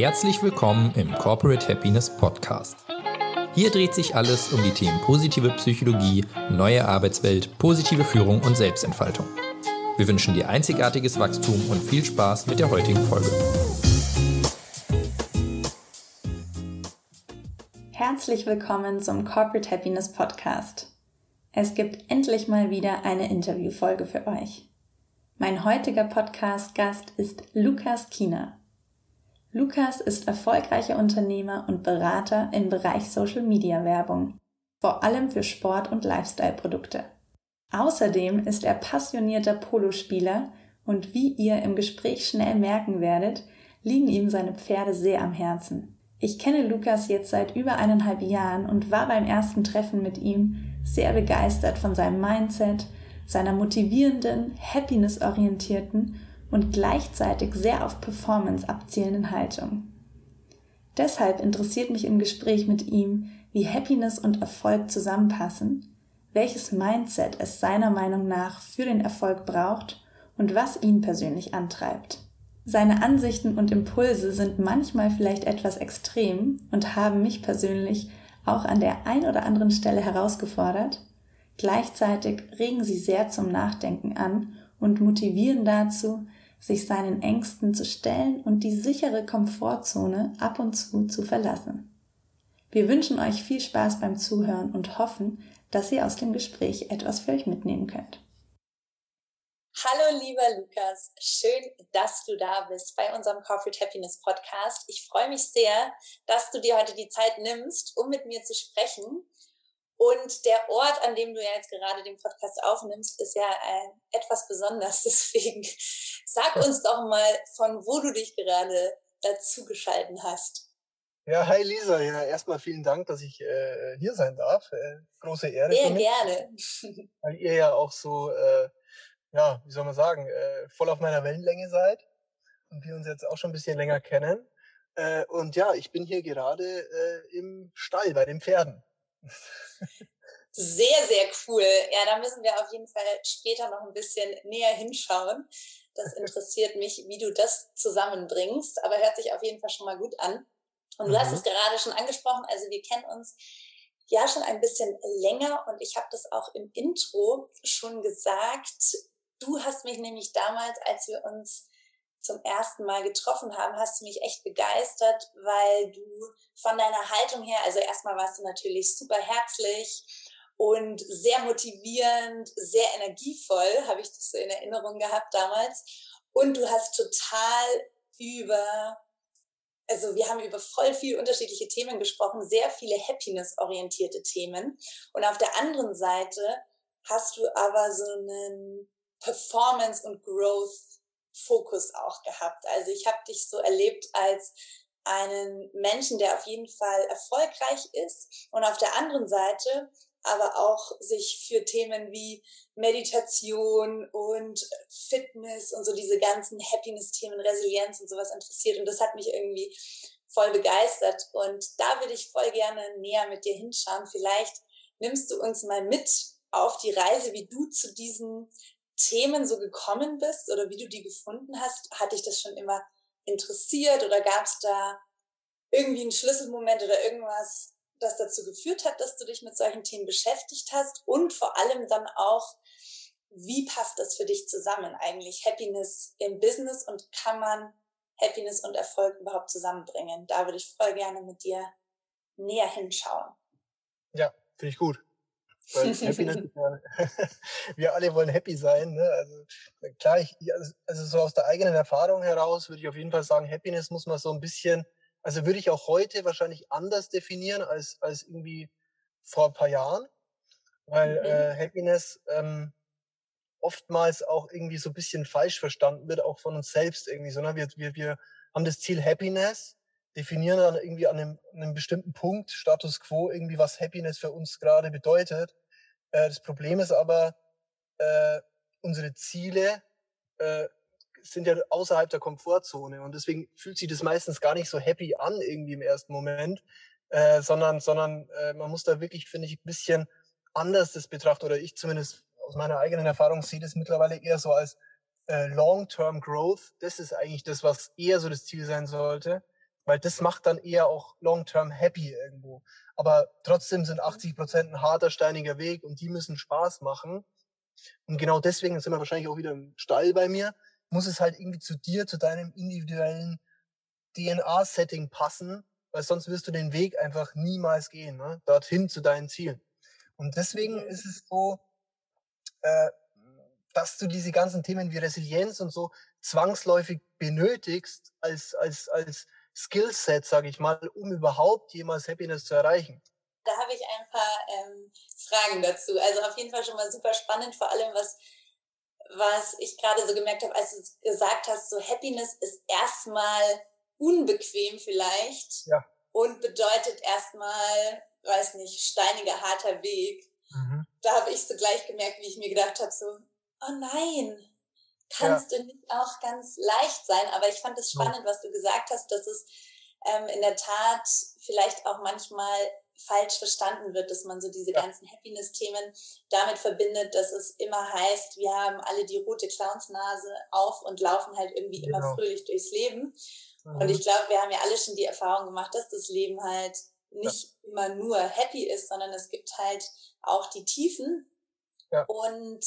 Herzlich willkommen im Corporate Happiness Podcast. Hier dreht sich alles um die Themen positive Psychologie, neue Arbeitswelt, positive Führung und Selbstentfaltung. Wir wünschen dir einzigartiges Wachstum und viel Spaß mit der heutigen Folge. Herzlich willkommen zum Corporate Happiness Podcast. Es gibt endlich mal wieder eine Interviewfolge für euch. Mein heutiger Podcast-Gast ist Lukas Kiener. Lukas ist erfolgreicher Unternehmer und Berater im Bereich Social Media Werbung, vor allem für Sport- und Lifestyle-Produkte. Außerdem ist er passionierter Polospieler und wie ihr im Gespräch schnell merken werdet, liegen ihm seine Pferde sehr am Herzen. Ich kenne Lukas jetzt seit über eineinhalb Jahren und war beim ersten Treffen mit ihm sehr begeistert von seinem Mindset, seiner motivierenden, happiness-orientierten und gleichzeitig sehr auf Performance abzielenden Haltung. Deshalb interessiert mich im Gespräch mit ihm, wie Happiness und Erfolg zusammenpassen, welches Mindset es seiner Meinung nach für den Erfolg braucht und was ihn persönlich antreibt. Seine Ansichten und Impulse sind manchmal vielleicht etwas extrem und haben mich persönlich auch an der ein oder anderen Stelle herausgefordert, Gleichzeitig regen sie sehr zum Nachdenken an und motivieren dazu, sich seinen Ängsten zu stellen und die sichere Komfortzone ab und zu zu verlassen. Wir wünschen euch viel Spaß beim Zuhören und hoffen, dass ihr aus dem Gespräch etwas für euch mitnehmen könnt. Hallo lieber Lukas, schön, dass du da bist bei unserem Corporate Happiness Podcast. Ich freue mich sehr, dass du dir heute die Zeit nimmst, um mit mir zu sprechen. Und der Ort, an dem du ja jetzt gerade den Podcast aufnimmst, ist ja äh, etwas besonders. Deswegen sag uns doch mal, von wo du dich gerade dazu geschalten hast. Ja, hi Lisa. Ja, erstmal vielen Dank, dass ich äh, hier sein darf. Äh, große Ehre. Sehr gerne. Weil ihr ja auch so, äh, ja, wie soll man sagen, äh, voll auf meiner Wellenlänge seid und wir uns jetzt auch schon ein bisschen länger kennen. Äh, und ja, ich bin hier gerade im Stall bei den Pferden. Sehr, sehr cool. Ja, da müssen wir auf jeden Fall später noch ein bisschen näher hinschauen. Das interessiert mich, wie du das zusammenbringst, aber hört sich auf jeden Fall schon mal gut an. Und du mhm. hast es gerade schon angesprochen, also wir kennen uns ja schon ein bisschen länger und ich habe das auch im Intro schon gesagt. Du hast mich nämlich damals, als wir uns zum ersten Mal getroffen haben, hast du mich echt begeistert, weil du von deiner Haltung her, also erstmal warst du natürlich super herzlich und sehr motivierend, sehr energievoll, habe ich das so in Erinnerung gehabt damals. Und du hast total über, also wir haben über voll viele unterschiedliche Themen gesprochen, sehr viele happiness-orientierte Themen. Und auf der anderen Seite hast du aber so einen Performance- und Growth Fokus auch gehabt. Also ich habe dich so erlebt als einen Menschen, der auf jeden Fall erfolgreich ist und auf der anderen Seite aber auch sich für Themen wie Meditation und Fitness und so diese ganzen Happiness-Themen, Resilienz und sowas interessiert. Und das hat mich irgendwie voll begeistert. Und da würde ich voll gerne näher mit dir hinschauen. Vielleicht nimmst du uns mal mit auf die Reise, wie du zu diesen Themen so gekommen bist oder wie du die gefunden hast? Hat dich das schon immer interessiert oder gab es da irgendwie einen Schlüsselmoment oder irgendwas, das dazu geführt hat, dass du dich mit solchen Themen beschäftigt hast? Und vor allem dann auch, wie passt das für dich zusammen eigentlich? Happiness im Business und kann man Happiness und Erfolg überhaupt zusammenbringen? Da würde ich voll gerne mit dir näher hinschauen. Ja, finde ich gut. Weil Happiness, wir alle wollen happy sein. Ne? Also klar, ich, also, also so aus der eigenen Erfahrung heraus würde ich auf jeden Fall sagen, Happiness muss man so ein bisschen, also würde ich auch heute wahrscheinlich anders definieren als, als irgendwie vor ein paar Jahren. Weil mhm. äh, Happiness ähm, oftmals auch irgendwie so ein bisschen falsch verstanden wird, auch von uns selbst irgendwie, sondern wir, wir, wir haben das Ziel Happiness definieren dann irgendwie an einem, einem bestimmten Punkt, Status quo, irgendwie was Happiness für uns gerade bedeutet. Äh, das Problem ist aber, äh, unsere Ziele äh, sind ja außerhalb der Komfortzone und deswegen fühlt sich das meistens gar nicht so happy an irgendwie im ersten Moment, äh, sondern sondern äh, man muss da wirklich finde ich ein bisschen anders das betrachten oder ich zumindest aus meiner eigenen Erfahrung sehe das mittlerweile eher so als äh, Long-Term Growth. Das ist eigentlich das, was eher so das Ziel sein sollte weil das macht dann eher auch long-term happy irgendwo. Aber trotzdem sind 80 Prozent ein harter, steiniger Weg und die müssen Spaß machen. Und genau deswegen sind wir wahrscheinlich auch wieder im Stall bei mir, muss es halt irgendwie zu dir, zu deinem individuellen DNA-Setting passen, weil sonst wirst du den Weg einfach niemals gehen, ne? dorthin zu deinen Zielen. Und deswegen mhm. ist es so, äh, dass du diese ganzen Themen wie Resilienz und so zwangsläufig benötigst als, als, als Skillset, sage ich mal, um überhaupt jemals Happiness zu erreichen. Da habe ich ein paar ähm, Fragen dazu. Also auf jeden Fall schon mal super spannend, vor allem was, was ich gerade so gemerkt habe, als du gesagt hast, so Happiness ist erstmal unbequem vielleicht ja. und bedeutet erstmal, weiß nicht, steiniger, harter Weg. Mhm. Da habe ich so gleich gemerkt, wie ich mir gedacht habe, so, oh nein, kannst ja. du nicht auch ganz leicht sein. Aber ich fand es spannend, was du gesagt hast, dass es ähm, in der Tat vielleicht auch manchmal falsch verstanden wird, dass man so diese ja. ganzen Happiness-Themen damit verbindet, dass es immer heißt, wir haben alle die rote Clownsnase auf und laufen halt irgendwie genau. immer fröhlich durchs Leben. Mhm. Und ich glaube, wir haben ja alle schon die Erfahrung gemacht, dass das Leben halt nicht ja. immer nur happy ist, sondern es gibt halt auch die Tiefen. Ja. Und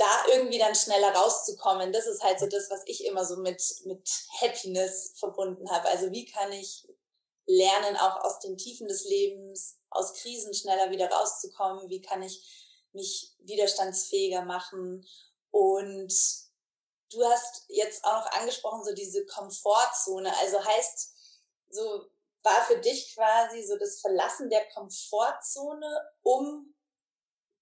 da irgendwie dann schneller rauszukommen, das ist halt so das, was ich immer so mit, mit Happiness verbunden habe. Also wie kann ich lernen, auch aus den Tiefen des Lebens, aus Krisen schneller wieder rauszukommen? Wie kann ich mich widerstandsfähiger machen? Und du hast jetzt auch noch angesprochen, so diese Komfortzone. Also heißt, so war für dich quasi so das Verlassen der Komfortzone, um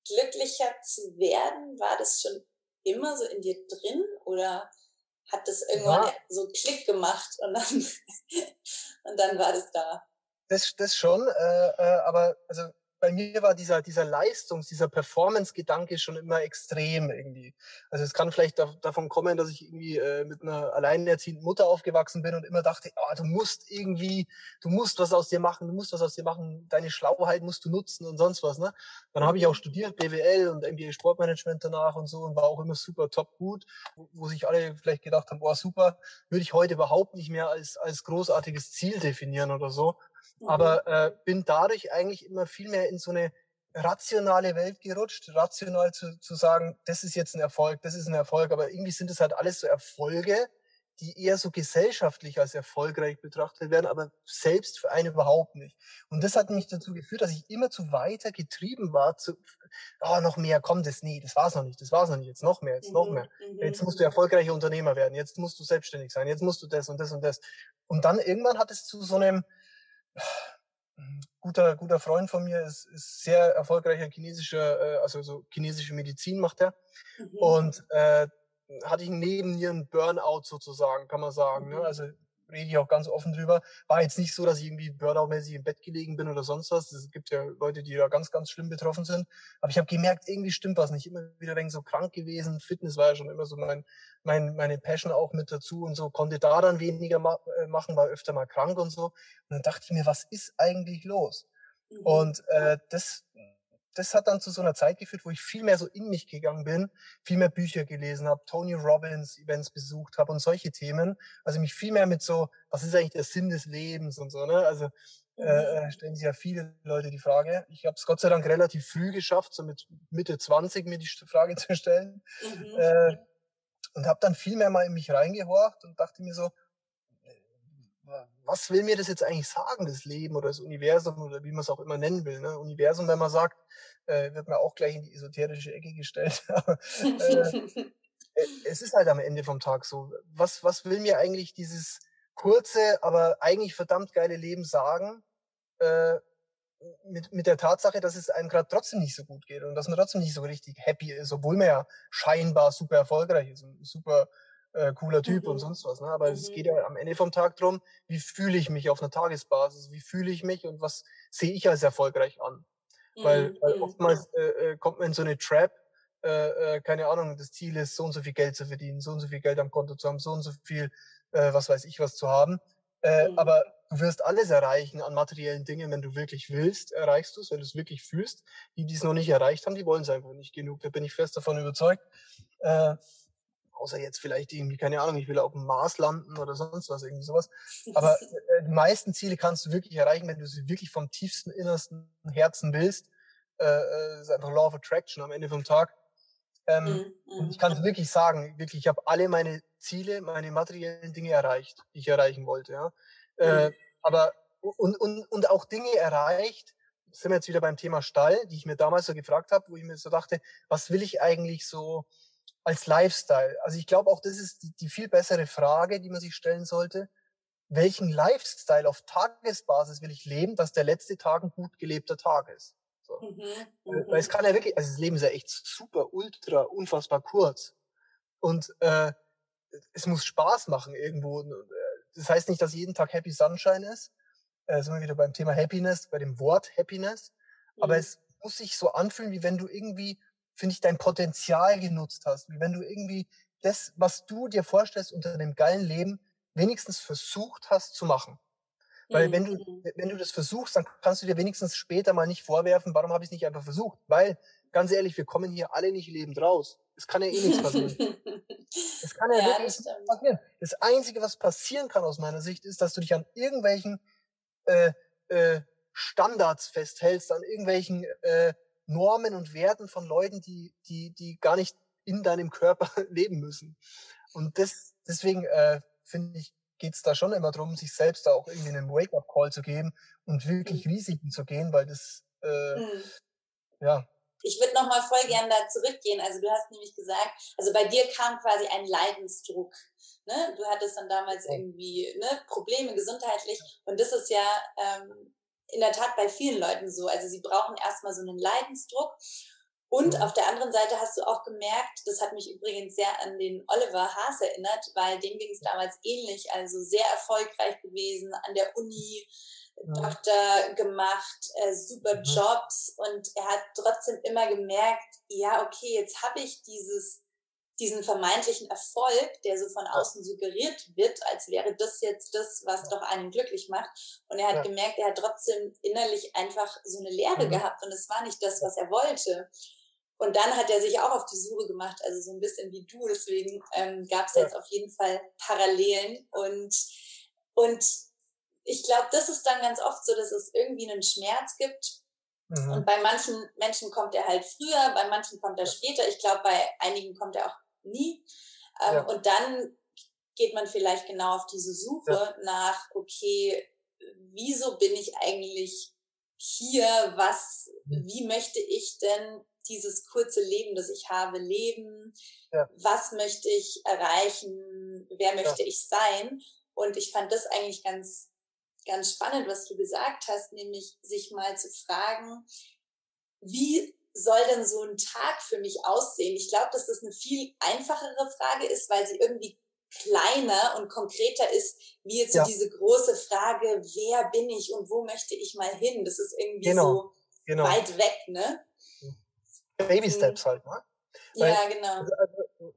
glücklicher zu werden? War das schon immer so in dir drin oder hat das irgendwann ja. so Klick gemacht und dann, und dann war das da? Das, das schon, äh, äh, aber also bei mir war dieser, dieser Leistungs-, dieser Performance-Gedanke schon immer extrem irgendwie. Also es kann vielleicht da, davon kommen, dass ich irgendwie äh, mit einer alleinerziehenden Mutter aufgewachsen bin und immer dachte, oh, du musst irgendwie, du musst was aus dir machen, du musst was aus dir machen, deine Schlauheit musst du nutzen und sonst was. Ne? Dann habe ich auch studiert, BWL und MBA Sportmanagement danach und so und war auch immer super top gut, wo, wo sich alle vielleicht gedacht haben, boah, super, würde ich heute überhaupt nicht mehr als, als großartiges Ziel definieren oder so. Mhm. Aber äh, bin dadurch eigentlich immer viel mehr in so eine rationale Welt gerutscht, rational zu, zu sagen, das ist jetzt ein Erfolg, das ist ein Erfolg, aber irgendwie sind es halt alles so Erfolge, die eher so gesellschaftlich als erfolgreich betrachtet werden, aber selbst für einen überhaupt nicht. Und das hat mich dazu geführt, dass ich immer zu weiter getrieben war, zu, oh, noch mehr, komm, das, nee, das war's noch nicht, das war's noch nicht, jetzt noch mehr, jetzt mhm, noch mehr. Mhm, jetzt musst du mhm. erfolgreicher Unternehmer werden, jetzt musst du selbstständig sein, jetzt musst du das und das und das. Und dann irgendwann hat es zu so einem, guter, guter Freund von mir ist, ist sehr erfolgreicher chinesischer, äh, also so chinesische Medizin macht er. Mhm. Und äh, hatte ich neben mir einen Burnout sozusagen, kann man sagen. Ne? Mhm. Ne? Also rede ich auch ganz offen drüber. War jetzt nicht so, dass ich irgendwie Burnout-mäßig im Bett gelegen bin oder sonst was. Es gibt ja Leute, die da ganz, ganz schlimm betroffen sind. Aber ich habe gemerkt, irgendwie stimmt was nicht. Immer wieder wegen so krank gewesen. Fitness war ja schon immer so mein, mein, meine Passion auch mit dazu und so. Konnte da dann weniger ma äh, machen, war öfter mal krank und so. Und dann dachte ich mir, was ist eigentlich los? Mhm. Und äh, das das hat dann zu so einer Zeit geführt, wo ich viel mehr so in mich gegangen bin, viel mehr Bücher gelesen habe, Tony Robbins Events besucht habe und solche Themen. Also mich viel mehr mit so, was ist eigentlich der Sinn des Lebens und so, ne? Also äh, mhm. äh stellen sich ja viele Leute die Frage. Ich habe es Gott sei Dank relativ früh geschafft, so mit Mitte 20 mir die Frage zu stellen. Mhm. Äh, und habe dann viel mehr mal in mich reingehorcht und dachte mir so, was will mir das jetzt eigentlich sagen, das Leben oder das Universum oder wie man es auch immer nennen will. Ne? Universum, wenn man sagt, äh, wird man auch gleich in die esoterische Ecke gestellt. äh, äh, es ist halt am Ende vom Tag so. Was, was will mir eigentlich dieses kurze, aber eigentlich verdammt geile Leben sagen? Äh, mit, mit der Tatsache, dass es einem gerade trotzdem nicht so gut geht und dass man trotzdem nicht so richtig happy ist, obwohl man ja scheinbar super erfolgreich ist und super äh, cooler Typ mhm. und sonst was. Ne? Aber mhm. es geht ja am Ende vom Tag drum, wie fühle ich mich auf einer Tagesbasis, wie fühle ich mich und was sehe ich als erfolgreich an. Mhm. Weil, weil mhm. oftmals äh, äh, kommt man in so eine Trap, äh, äh, keine Ahnung, das Ziel ist, so und so viel Geld zu verdienen, so und so viel Geld am Konto zu haben, so und so viel, äh, was weiß ich, was zu haben. Äh, mhm. Aber du wirst alles erreichen an materiellen Dingen, wenn du wirklich willst, erreichst du es, wenn du es wirklich fühlst. Die, die es noch nicht erreicht haben, die wollen es einfach nicht genug. Da bin ich fest davon überzeugt. Äh, Außer jetzt vielleicht irgendwie, keine Ahnung, ich will auf dem Mars landen oder sonst was, irgendwie sowas. Aber äh, die meisten Ziele kannst du wirklich erreichen, wenn du sie wirklich vom tiefsten, innersten Herzen willst. Äh, äh, das ist einfach Law of Attraction am Ende vom Tag. Ähm, mhm. Und ich kann wirklich sagen, wirklich, ich habe alle meine Ziele, meine materiellen Dinge erreicht, die ich erreichen wollte. Ja. Äh, mhm. Äh, aber und, und, und auch Dinge erreicht, sind wir jetzt wieder beim Thema Stall, die ich mir damals so gefragt habe, wo ich mir so dachte, was will ich eigentlich so als Lifestyle? Also ich glaube auch, das ist die, die viel bessere Frage, die man sich stellen sollte. Welchen Lifestyle auf Tagesbasis will ich leben, dass der letzte Tag ein gut gelebter Tag ist? So. Mhm, mhm. Weil es kann ja wirklich, also das Leben ist ja echt super, ultra, unfassbar kurz. Und äh, es muss Spaß machen irgendwo. Das heißt nicht, dass jeden Tag Happy Sunshine ist, äh, sind wir wieder beim Thema Happiness, bei dem Wort Happiness. Mhm. Aber es muss sich so anfühlen, wie wenn du irgendwie, finde ich, dein Potenzial genutzt hast. Wie wenn du irgendwie das, was du dir vorstellst unter einem geilen Leben, wenigstens versucht hast zu machen. Weil mhm. wenn du, mhm. wenn du das versuchst, dann kannst du dir wenigstens später mal nicht vorwerfen, warum habe ich es nicht einfach versucht? Weil, ganz ehrlich, wir kommen hier alle nicht lebend raus. Es kann ja eh nichts passieren. Es kann ja, ja wirklich nichts passieren. Das Einzige, was passieren kann aus meiner Sicht, ist, dass du dich an irgendwelchen äh, äh, Standards festhältst, an irgendwelchen äh, Normen und Werten von Leuten, die, die, die gar nicht in deinem Körper leben müssen. Und das, deswegen äh, finde ich, geht es da schon immer darum, sich selbst da auch irgendwie einen Wake-up-Call zu geben und wirklich mhm. Risiken zu gehen, weil das äh, mhm. ja ich würde noch mal voll gern da zurückgehen. Also du hast nämlich gesagt, also bei dir kam quasi ein Leidensdruck. Ne? Du hattest dann damals irgendwie ne, Probleme gesundheitlich und das ist ja ähm, in der Tat bei vielen Leuten so. Also sie brauchen erstmal so einen Leidensdruck. Und auf der anderen Seite hast du auch gemerkt, das hat mich übrigens sehr an den Oliver Haas erinnert, weil dem ging es damals ähnlich, also sehr erfolgreich gewesen an der Uni, Doktor gemacht, äh, super mhm. Jobs und er hat trotzdem immer gemerkt, ja, okay, jetzt habe ich dieses, diesen vermeintlichen Erfolg, der so von außen suggeriert wird, als wäre das jetzt das, was doch einen glücklich macht. Und er hat ja. gemerkt, er hat trotzdem innerlich einfach so eine Leere mhm. gehabt und es war nicht das, was er wollte. Und dann hat er sich auch auf die Suche gemacht, also so ein bisschen wie du. Deswegen ähm, gab es ja. jetzt auf jeden Fall Parallelen und und ich glaube, das ist dann ganz oft so, dass es irgendwie einen Schmerz gibt. Mhm. Und bei manchen Menschen kommt er halt früher, bei manchen kommt er später. Ich glaube, bei einigen kommt er auch nie. Ähm, ja. Und dann geht man vielleicht genau auf diese Suche ja. nach, okay, wieso bin ich eigentlich hier? Was, mhm. wie möchte ich denn dieses kurze Leben, das ich habe, leben? Ja. Was möchte ich erreichen? Wer möchte ich sein? Und ich fand das eigentlich ganz ganz spannend, was du gesagt hast, nämlich sich mal zu fragen, wie soll denn so ein Tag für mich aussehen? Ich glaube, dass das eine viel einfachere Frage ist, weil sie irgendwie kleiner und konkreter ist, wie jetzt ja. so diese große Frage, wer bin ich und wo möchte ich mal hin? Das ist irgendwie genau. so genau. weit weg, ne? Baby Steps halt, ne? Weil, ja, genau. Also, also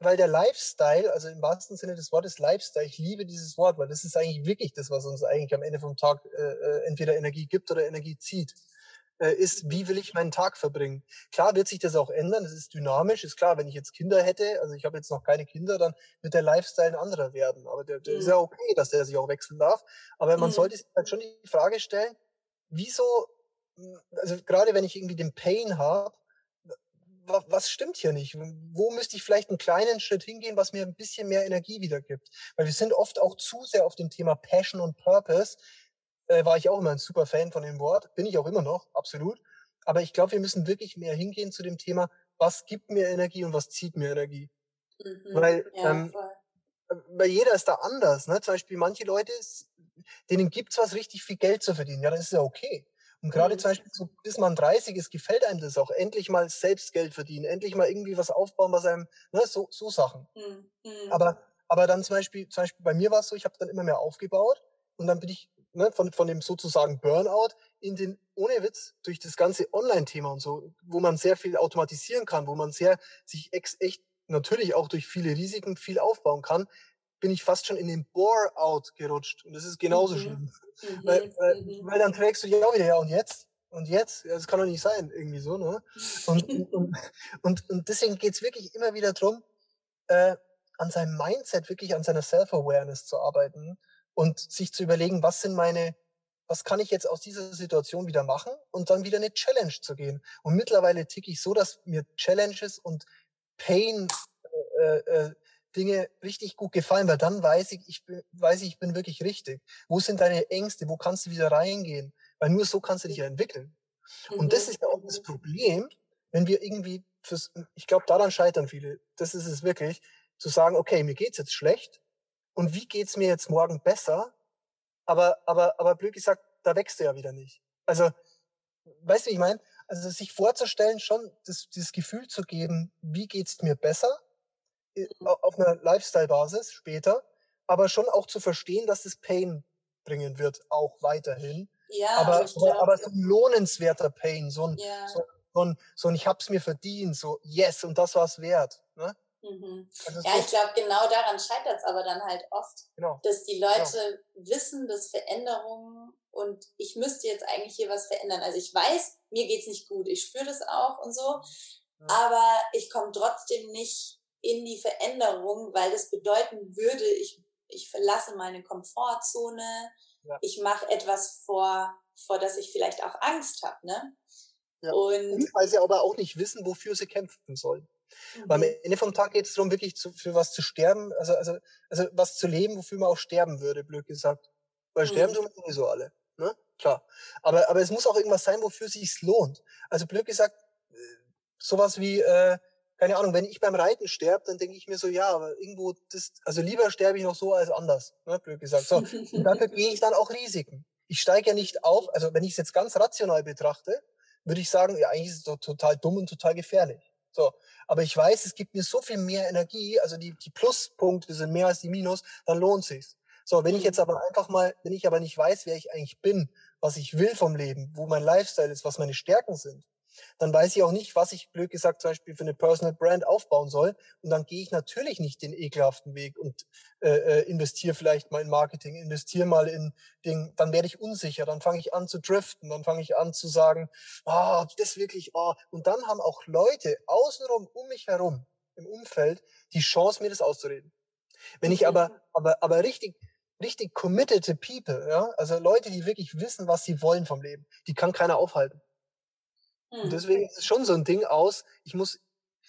weil der Lifestyle, also im wahrsten Sinne des Wortes Lifestyle, ich liebe dieses Wort, weil das ist eigentlich wirklich das, was uns eigentlich am Ende vom Tag äh, äh, entweder Energie gibt oder Energie zieht, äh, ist, wie will ich meinen Tag verbringen? Klar wird sich das auch ändern, das ist dynamisch, ist klar, wenn ich jetzt Kinder hätte, also ich habe jetzt noch keine Kinder, dann wird der Lifestyle ein anderer werden, aber der, der mhm. ist ja okay, dass der sich auch wechseln darf, aber man mhm. sollte sich halt schon die Frage stellen, wieso, also gerade wenn ich irgendwie den Pain habe, was stimmt hier nicht? Wo müsste ich vielleicht einen kleinen Schritt hingehen, was mir ein bisschen mehr Energie wiedergibt? Weil wir sind oft auch zu sehr auf dem Thema Passion und Purpose. Äh, war ich auch immer ein super Fan von dem Wort, bin ich auch immer noch, absolut. Aber ich glaube, wir müssen wirklich mehr hingehen zu dem Thema, was gibt mir Energie und was zieht mir Energie. Mhm, weil, ja, ähm, weil jeder ist da anders. Ne? Zum Beispiel manche Leute, denen gibt's was richtig viel Geld zu verdienen. Ja, das ist ja okay. Und gerade mhm. zum Beispiel, so, bis man 30 ist, gefällt einem das auch. Endlich mal selbst Geld verdienen, endlich mal irgendwie was aufbauen, was einem, ne, so, so Sachen. Mhm. mhm. Aber, aber dann zum Beispiel, zum Beispiel bei mir war es so, ich habe dann immer mehr aufgebaut und dann bin ich ne, von, von dem sozusagen Burnout in den, ohne Witz, durch das ganze Online-Thema und so, wo man sehr viel automatisieren kann, wo man sehr sich ex echt natürlich auch durch viele Risiken viel aufbauen kann, bin ich fast schon in den Bore-out gerutscht. Und das ist genauso mhm. schlimm. Mhm. Weil, weil, mhm. weil dann trägst du dich auch wieder, ja, und jetzt? Und jetzt? Ja, das kann doch nicht sein, irgendwie so, ne? Und, und, und, und deswegen geht's wirklich immer wieder drum, äh, an seinem Mindset, wirklich an seiner Self-Awareness zu arbeiten und sich zu überlegen, was sind meine, was kann ich jetzt aus dieser Situation wieder machen und dann wieder eine Challenge zu gehen. Und mittlerweile ticke ich so, dass mir Challenges und Pain äh, äh, Dinge richtig gut gefallen, weil dann weiß ich, ich bin, weiß ich, ich bin wirklich richtig. Wo sind deine Ängste? Wo kannst du wieder reingehen? Weil nur so kannst du dich ja entwickeln. Mhm. Und das mhm. ist ja auch das Problem, wenn wir irgendwie fürs, ich glaube, daran scheitern viele. Das ist es wirklich, zu sagen, okay, mir geht's jetzt schlecht. Und wie geht's mir jetzt morgen besser? Aber, aber, aber blöd gesagt, da wächst du ja wieder nicht. Also, weißt du, wie ich meine? Also, sich vorzustellen, schon das, dieses Gefühl zu geben, wie geht's mir besser? Mhm. auf einer Lifestyle-Basis später, aber schon auch zu verstehen, dass es Pain bringen wird, auch weiterhin. Ja, aber, aber, aber so ein lohnenswerter Pain, so ein, ja. so, so, ein, so ein ich hab's mir verdient, so yes, und das war's wert. Ne? Mhm. Ja, ich glaube, genau daran scheitert es aber dann halt oft, genau. dass die genau. Leute genau. wissen, dass Veränderungen und ich müsste jetzt eigentlich hier was verändern. Also ich weiß, mir geht's nicht gut, ich spüre das auch und so, ja. aber ich komme trotzdem nicht in die Veränderung, weil das bedeuten würde, ich, ich verlasse meine Komfortzone, ja. ich mache etwas vor, vor das ich vielleicht auch Angst habe. Ne? Ja. Und, weil sie aber auch nicht wissen, wofür sie kämpfen sollen. Mhm. Weil am Ende vom Tag geht es darum, wirklich zu, für was zu sterben, also, also, also was zu leben, wofür man auch sterben würde, blöd gesagt. Weil sterben mhm. tun wir sowieso alle. Ne? Klar. Aber, aber es muss auch irgendwas sein, wofür es sich lohnt. Also blöd gesagt, äh, sowas wie, äh, keine Ahnung, wenn ich beim Reiten sterbe, dann denke ich mir so, ja, aber irgendwo, das, also lieber sterbe ich noch so als anders, ne, blöd gesagt. So, und dafür gehe ich dann auch Risiken. Ich steige ja nicht auf, also wenn ich es jetzt ganz rational betrachte, würde ich sagen, ja, eigentlich ist es doch total dumm und total gefährlich. So, aber ich weiß, es gibt mir so viel mehr Energie, also die, die Pluspunkte sind mehr als die Minus, dann lohnt sich's. So, wenn ich jetzt aber einfach mal, wenn ich aber nicht weiß, wer ich eigentlich bin, was ich will vom Leben, wo mein Lifestyle ist, was meine Stärken sind, dann weiß ich auch nicht, was ich blöd gesagt zum Beispiel für eine Personal Brand aufbauen soll. Und dann gehe ich natürlich nicht den ekelhaften Weg und äh, äh, investiere vielleicht mal in Marketing, investiere mal in Ding. Dann werde ich unsicher, dann fange ich an zu driften, dann fange ich an zu sagen, ah, oh, das wirklich, ah. Oh. Und dann haben auch Leute außenrum um mich herum im Umfeld die Chance, mir das auszureden. Wenn ich aber, aber, aber richtig, richtig committed people, ja, also Leute, die wirklich wissen, was sie wollen vom Leben, die kann keiner aufhalten. Und hm. deswegen ist es schon so ein Ding aus, ich muss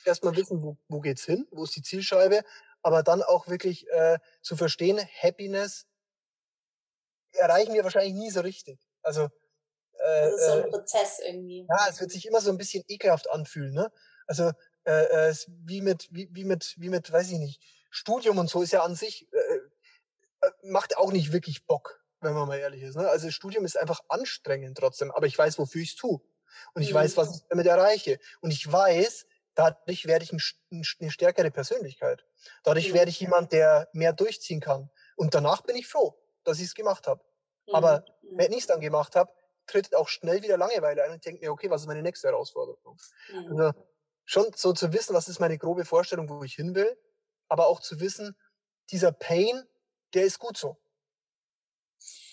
erstmal wissen, wo, wo geht's hin, wo ist die Zielscheibe, aber dann auch wirklich äh, zu verstehen, Happiness erreichen wir wahrscheinlich nie so richtig. Also äh, das ist so ein äh, Prozess irgendwie. Ja, es wird sich immer so ein bisschen ekelhaft anfühlen, ne? Also äh, äh, wie mit wie, wie mit wie mit, weiß ich nicht, Studium und so ist ja an sich äh, äh, macht auch nicht wirklich Bock, wenn man mal ehrlich ist. Ne? Also Studium ist einfach anstrengend trotzdem, aber ich weiß, wofür ich es tue. Und ich mhm. weiß, was ich damit erreiche. Und ich weiß, dadurch werde ich ein, eine stärkere Persönlichkeit. Dadurch mhm. werde ich jemand, der mehr durchziehen kann. Und danach bin ich froh, dass ich es gemacht habe. Mhm. Aber mhm. wenn ich es dann gemacht habe, tritt auch schnell wieder Langeweile ein und denke mir, okay, was ist meine nächste Herausforderung? Mhm. Also schon so zu wissen, was ist meine grobe Vorstellung, wo ich hin will, aber auch zu wissen, dieser Pain, der ist gut so.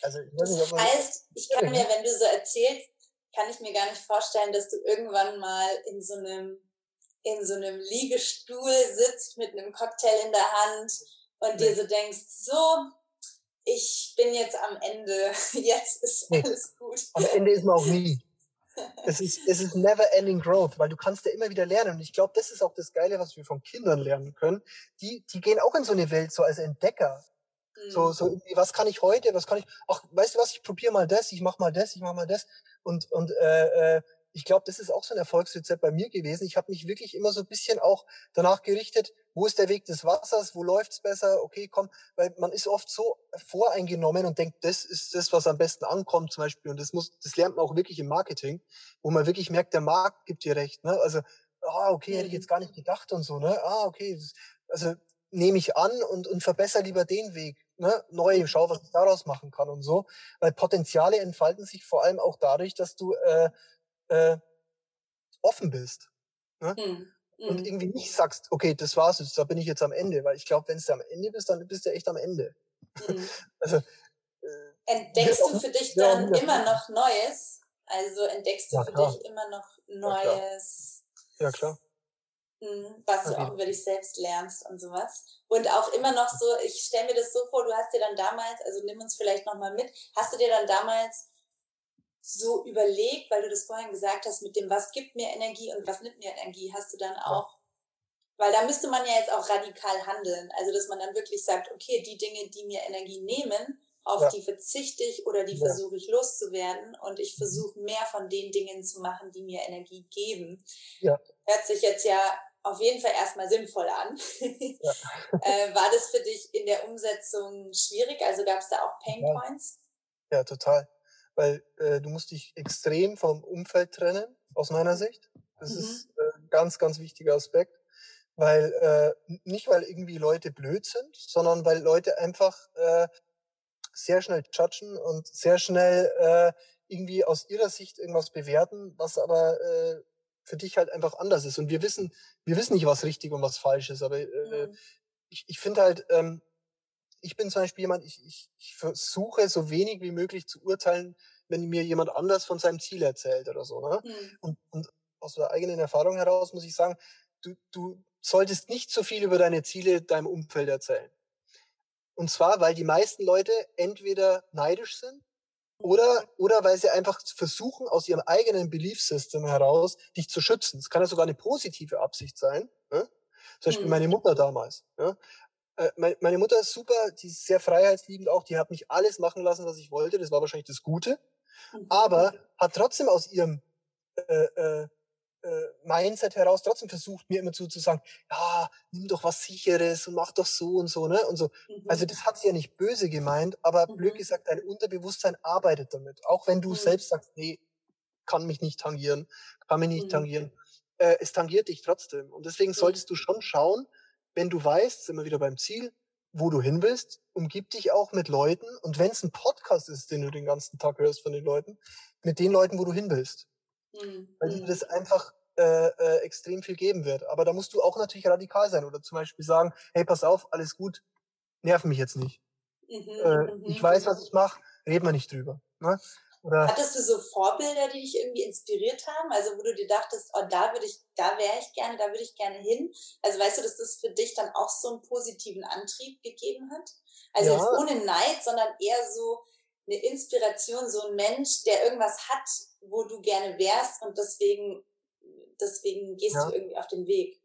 Also, ich weiß nicht, das heißt, ich kann mir, wenn du so erzählst, kann ich mir gar nicht vorstellen, dass du irgendwann mal in so einem in so einem Liegestuhl sitzt mit einem Cocktail in der Hand und dir so denkst, so, ich bin jetzt am Ende, jetzt ist alles gut. Am Ende ist man auch nie. Es ist, es ist never ending growth, weil du kannst ja immer wieder lernen. Und ich glaube, das ist auch das Geile, was wir von Kindern lernen können. Die, die gehen auch in so eine Welt so als Entdecker. So, so mhm. was kann ich heute, was kann ich, ach, weißt du was, ich probiere mal das, ich mach mal das, ich mach mal das. Und, und äh, äh, ich glaube, das ist auch so ein Erfolgsrezept bei mir gewesen. Ich habe mich wirklich immer so ein bisschen auch danach gerichtet, wo ist der Weg des Wassers, wo läuft's besser, okay, komm, weil man ist oft so voreingenommen und denkt, das ist das, was am besten ankommt zum Beispiel. Und das muss, das lernt man auch wirklich im Marketing, wo man wirklich merkt, der Markt gibt dir recht. Ne? Also, ah, okay, hätte ich jetzt gar nicht gedacht und so, ne? Ah, okay. Also nehme ich an und, und verbessere lieber den Weg ne, neu, schau, was ich daraus machen kann und so. Weil Potenziale entfalten sich vor allem auch dadurch, dass du äh, äh, offen bist. Ne? Mhm. Und hm. irgendwie nicht sagst, okay, das war's jetzt, da bin ich jetzt am Ende. Weil ich glaube, wenn du am Ende bist, dann bist du echt am Ende. Mhm. also, äh, entdeckst du für dich dann ja, immer noch Neues? Also entdeckst du ja, für dich immer noch Neues? Ja, klar. Mhm, was du auch über dich selbst lernst und sowas. Und auch immer noch so, ich stelle mir das so vor, du hast dir dann damals, also nimm uns vielleicht nochmal mit, hast du dir dann damals so überlegt, weil du das vorhin gesagt hast, mit dem, was gibt mir Energie und was nimmt mir Energie, hast du dann auch, weil da müsste man ja jetzt auch radikal handeln. Also, dass man dann wirklich sagt, okay, die Dinge, die mir Energie nehmen, auf ja. die verzichte ich oder die ja. versuche ich loszuwerden und ich mhm. versuche mehr von den Dingen zu machen, die mir Energie geben. Ja. Hört sich jetzt ja auf jeden Fall erstmal sinnvoll an. Ja. äh, war das für dich in der Umsetzung schwierig? Also gab es da auch Pain Points? Ja, total weil äh, du musst dich extrem vom Umfeld trennen, aus meiner Sicht. Das mhm. ist äh, ganz, ganz wichtiger Aspekt, weil äh, nicht weil irgendwie Leute blöd sind, sondern weil Leute einfach äh, sehr schnell judgen und sehr schnell äh, irgendwie aus ihrer Sicht irgendwas bewerten, was aber äh, für dich halt einfach anders ist. Und wir wissen, wir wissen nicht, was richtig und was falsch ist. Aber äh, mhm. ich, ich finde halt, ähm, ich bin zum Beispiel jemand, ich, ich, ich versuche so wenig wie möglich zu urteilen, wenn mir jemand anders von seinem Ziel erzählt oder so. Ne? Mhm. Und, und aus der eigenen Erfahrung heraus muss ich sagen, du, du solltest nicht so viel über deine Ziele deinem Umfeld erzählen. Und zwar, weil die meisten Leute entweder neidisch sind oder, oder weil sie einfach versuchen, aus ihrem eigenen Belief System heraus dich zu schützen. Es kann ja sogar eine positive Absicht sein. Ne? Zum Beispiel mhm. meine Mutter damals. Ne? Äh, meine Mutter ist super, die ist sehr freiheitsliebend auch, die hat mich alles machen lassen, was ich wollte, das war wahrscheinlich das Gute, mhm. aber hat trotzdem aus ihrem äh, äh, äh, Mindset heraus trotzdem versucht, mir immer zu, zu sagen, ja, nimm doch was sicheres und mach doch so und so, ne? Und so. Mhm. Also das hat sie ja nicht böse gemeint, aber mhm. blöd gesagt, dein Unterbewusstsein arbeitet damit. Auch wenn du mhm. selbst sagst, nee, kann mich nicht tangieren, kann mich nicht mhm. tangieren. Äh, es tangiert dich trotzdem. Und deswegen mhm. solltest du schon schauen, wenn du weißt, sind wir wieder beim Ziel, wo du hin willst, umgib dich auch mit Leuten. Und wenn es ein Podcast ist, den du den ganzen Tag hörst von den Leuten, mit den Leuten, wo du hin willst. Mhm. Weil dir mhm. das einfach äh, äh, extrem viel geben wird. Aber da musst du auch natürlich radikal sein oder zum Beispiel sagen, hey, pass auf, alles gut, nerv mich jetzt nicht. Mhm, äh, mhm, ich weiß, was ich mache, reden wir nicht drüber. Ne? Oder Hattest du so Vorbilder, die dich irgendwie inspiriert haben? Also wo du dir dachtest, oh, da würde ich, da wäre ich gerne, da würde ich gerne hin. Also weißt du, dass das für dich dann auch so einen positiven Antrieb gegeben hat? Also ja. jetzt ohne Neid, sondern eher so eine Inspiration, so ein Mensch, der irgendwas hat, wo du gerne wärst und deswegen, deswegen gehst ja. du irgendwie auf den Weg.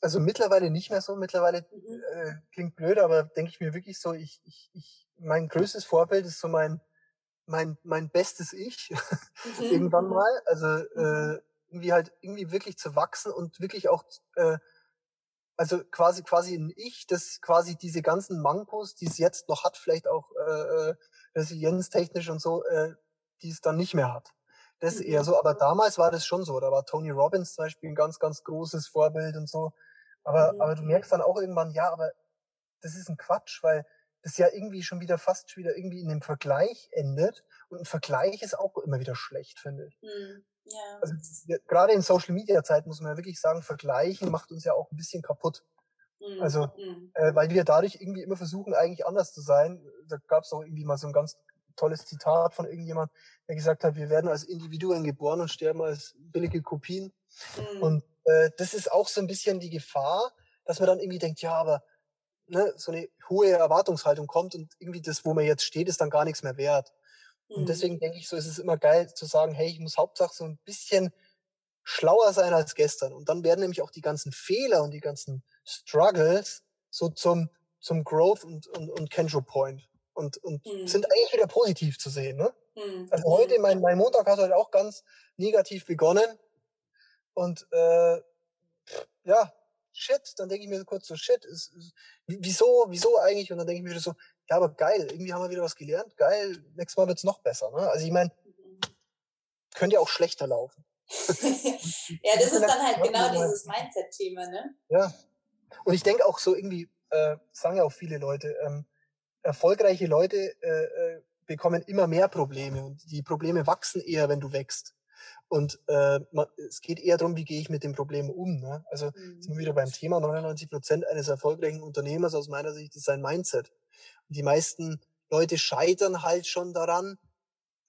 Also mittlerweile nicht mehr so. Mittlerweile mhm. äh, klingt blöd, aber denke ich mir wirklich so, ich, ich, ich, mein größtes Vorbild ist so mein mein, mein bestes Ich mhm. irgendwann mal. Also mhm. äh, irgendwie halt irgendwie wirklich zu wachsen und wirklich auch äh, also quasi quasi ein Ich, das quasi diese ganzen Mankos, die es jetzt noch hat, vielleicht auch äh, äh resilienztechnisch und so, äh, die es dann nicht mehr hat. Das ist eher mhm. so, aber damals war das schon so. Da war Tony Robbins zum Beispiel ein ganz, ganz großes Vorbild und so. Aber, mhm. aber du merkst dann auch irgendwann, ja, aber das ist ein Quatsch, weil das ja irgendwie schon wieder fast schon wieder irgendwie in dem Vergleich endet. Und ein Vergleich ist auch immer wieder schlecht, finde ich. Hm, ja. Also gerade in Social Media Zeit muss man ja wirklich sagen, Vergleichen macht uns ja auch ein bisschen kaputt. Hm, also, hm. Äh, weil wir dadurch irgendwie immer versuchen, eigentlich anders zu sein. Da gab es auch irgendwie mal so ein ganz tolles Zitat von irgendjemand, der gesagt hat, wir werden als Individuen geboren und sterben als billige Kopien. Mhm. Und äh, das ist auch so ein bisschen die Gefahr, dass man dann irgendwie denkt, ja, aber ne, so eine hohe Erwartungshaltung kommt und irgendwie das, wo man jetzt steht, ist dann gar nichts mehr wert. Mhm. Und deswegen denke ich so, ist es immer geil zu sagen, hey, ich muss Hauptsache so ein bisschen schlauer sein als gestern. Und dann werden nämlich auch die ganzen Fehler und die ganzen Struggles so zum, zum Growth und, und, und Control Point. Und, und mhm. sind eigentlich wieder positiv zu sehen. Ne? Mhm. Also heute, mein, mein Montag hat heute auch ganz negativ begonnen. Und äh, ja, shit, dann denke ich mir kurz so, shit, ist, ist, wieso, wieso eigentlich? Und dann denke ich mir so, ja, aber geil, irgendwie haben wir wieder was gelernt, geil, nächstes Mal wird's noch besser. Ne? Also ich meine, könnte ja auch schlechter laufen. ja, das ist dann halt genau dieses Mindset-Thema, ne? Ja. Und ich denke auch so irgendwie, äh, sagen ja auch viele Leute, ähm, erfolgreiche Leute äh, äh, bekommen immer mehr Probleme und die Probleme wachsen eher, wenn du wächst. Und äh, man, es geht eher darum, wie gehe ich mit dem Problem um. Ne? Also mhm. sind wir wieder beim Thema, 99 Prozent eines erfolgreichen Unternehmers aus meiner Sicht ist sein Mindset. Und die meisten Leute scheitern halt schon daran,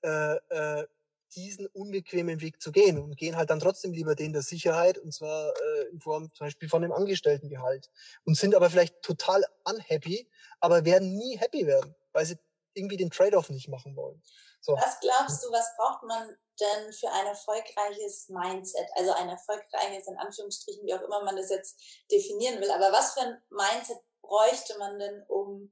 äh, äh, diesen unbequemen Weg zu gehen und gehen halt dann trotzdem lieber den der Sicherheit und zwar äh, in Form zum Beispiel von dem Angestelltengehalt und sind aber vielleicht total unhappy, aber werden nie happy werden, weil sie irgendwie den Trade-off nicht machen wollen. So. Was glaubst du, was braucht man denn für ein erfolgreiches Mindset? Also ein erfolgreiches, in Anführungsstrichen, wie auch immer man das jetzt definieren will. Aber was für ein Mindset bräuchte man denn, um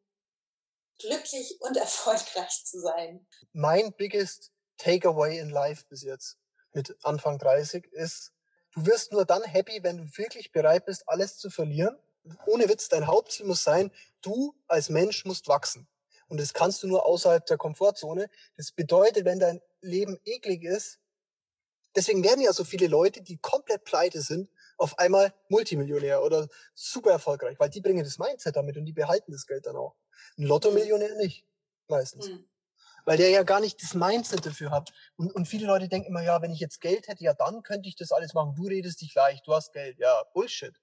glücklich und erfolgreich zu sein? Mein biggest takeaway in life bis jetzt mit Anfang 30 ist, du wirst nur dann happy, wenn du wirklich bereit bist, alles zu verlieren. Ohne Witz, dein Hauptziel muss sein, du als Mensch musst wachsen. Und das kannst du nur außerhalb der Komfortzone. Das bedeutet, wenn dein Leben eklig ist, deswegen werden ja so viele Leute, die komplett pleite sind, auf einmal Multimillionär oder super erfolgreich, weil die bringen das Mindset damit und die behalten das Geld dann auch. Ein Lotto-Millionär nicht, meistens. Mhm. Weil der ja gar nicht das Mindset dafür hat. Und, und viele Leute denken immer, ja, wenn ich jetzt Geld hätte, ja, dann könnte ich das alles machen. Du redest dich leicht, du hast Geld. Ja, Bullshit.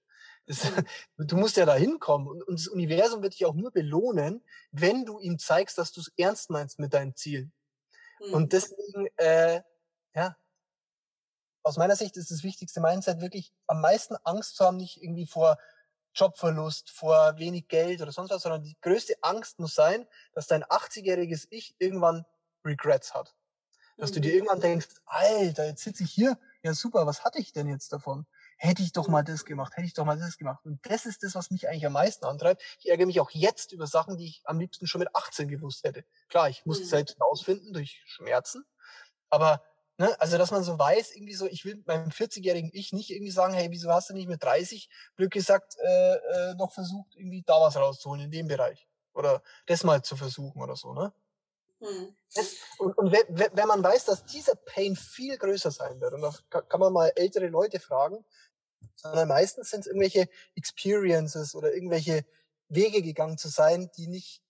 Das, du musst ja da hinkommen. Und, und das Universum wird dich auch nur belohnen, wenn du ihm zeigst, dass du es ernst meinst mit deinen Zielen. Mhm. Und deswegen, äh, ja, aus meiner Sicht ist das wichtigste Mindset wirklich am meisten Angst zu haben, nicht irgendwie vor Jobverlust, vor wenig Geld oder sonst was, sondern die größte Angst muss sein, dass dein 80-jähriges Ich irgendwann Regrets hat. Dass mhm. du dir mhm. irgendwann denkst, Alter, jetzt sitze ich hier, ja super, was hatte ich denn jetzt davon? hätte ich doch mal das gemacht, hätte ich doch mal das gemacht. Und das ist das, was mich eigentlich am meisten antreibt. Ich ärgere mich auch jetzt über Sachen, die ich am liebsten schon mit 18 gewusst hätte. Klar, ich muss mhm. selbst ausfinden durch Schmerzen. Aber, ne, also, dass man so weiß, irgendwie so, ich will meinem 40-jährigen Ich nicht irgendwie sagen, hey, wieso hast du nicht mit 30, Glück gesagt, äh, äh, noch versucht, irgendwie da was rauszuholen in dem Bereich. Oder das mal zu versuchen oder so, ne? Hm. Und, und wenn, wenn man weiß, dass dieser Pain viel größer sein wird, und da kann man mal ältere Leute fragen, sondern meistens sind es irgendwelche Experiences oder irgendwelche Wege gegangen zu sein, die nicht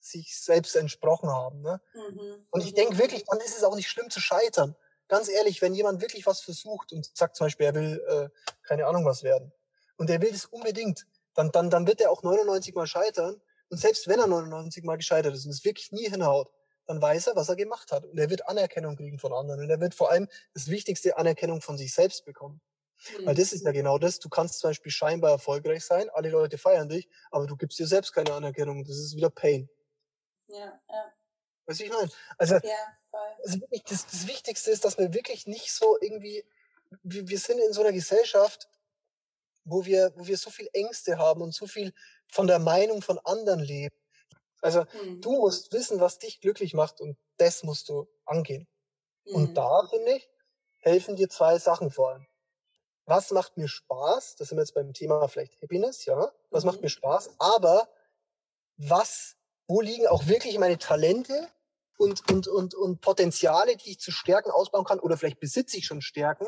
sich selbst entsprochen haben. Ne? Mhm. Und ich denke wirklich, dann ist es auch nicht schlimm zu scheitern. Ganz ehrlich, wenn jemand wirklich was versucht und sagt zum Beispiel, er will äh, keine Ahnung was werden und er will das unbedingt, dann, dann, dann wird er auch 99 Mal scheitern. Und selbst wenn er 99 Mal gescheitert ist und es wirklich nie hinhaut, dann weiß er, was er gemacht hat. Und er wird Anerkennung kriegen von anderen. Und er wird vor allem das Wichtigste Anerkennung von sich selbst bekommen. Mhm. Weil das ist ja genau das. Du kannst zum Beispiel scheinbar erfolgreich sein, alle Leute feiern dich, aber du gibst dir selbst keine Anerkennung. Das ist wieder Pain. Ja, ja. Weißt du, ich meine? Also, ja, also wirklich, das, das Wichtigste ist, dass wir wirklich nicht so irgendwie, wir, wir sind in so einer Gesellschaft, wo wir, wo wir so viel Ängste haben und so viel von der Meinung von anderen leben. Also mhm. du musst wissen, was dich glücklich macht und das musst du angehen. Mhm. Und da, finde ich, helfen dir zwei Sachen vor allem was macht mir Spaß? Das sind wir jetzt beim Thema vielleicht Happiness, ja. Was mhm. macht mir Spaß? Aber was, wo liegen auch wirklich meine Talente und, und, und, und Potenziale, die ich zu Stärken ausbauen kann? Oder vielleicht besitze ich schon Stärken?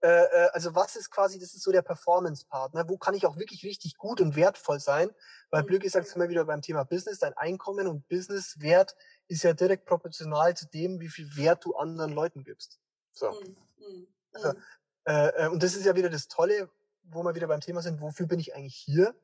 Äh, äh, also was ist quasi, das ist so der Performance-Part. Ne? Wo kann ich auch wirklich richtig gut und wertvoll sein? Weil. Blöd gesagt, sind wir wieder beim Thema Business. Dein Einkommen und Business-Wert ist ja direkt proportional zu dem, wie viel Wert du anderen Leuten gibst. So. Mhm. Mhm. Also, äh, und das ist ja wieder das Tolle, wo wir wieder beim Thema sind, wofür bin ich eigentlich hier?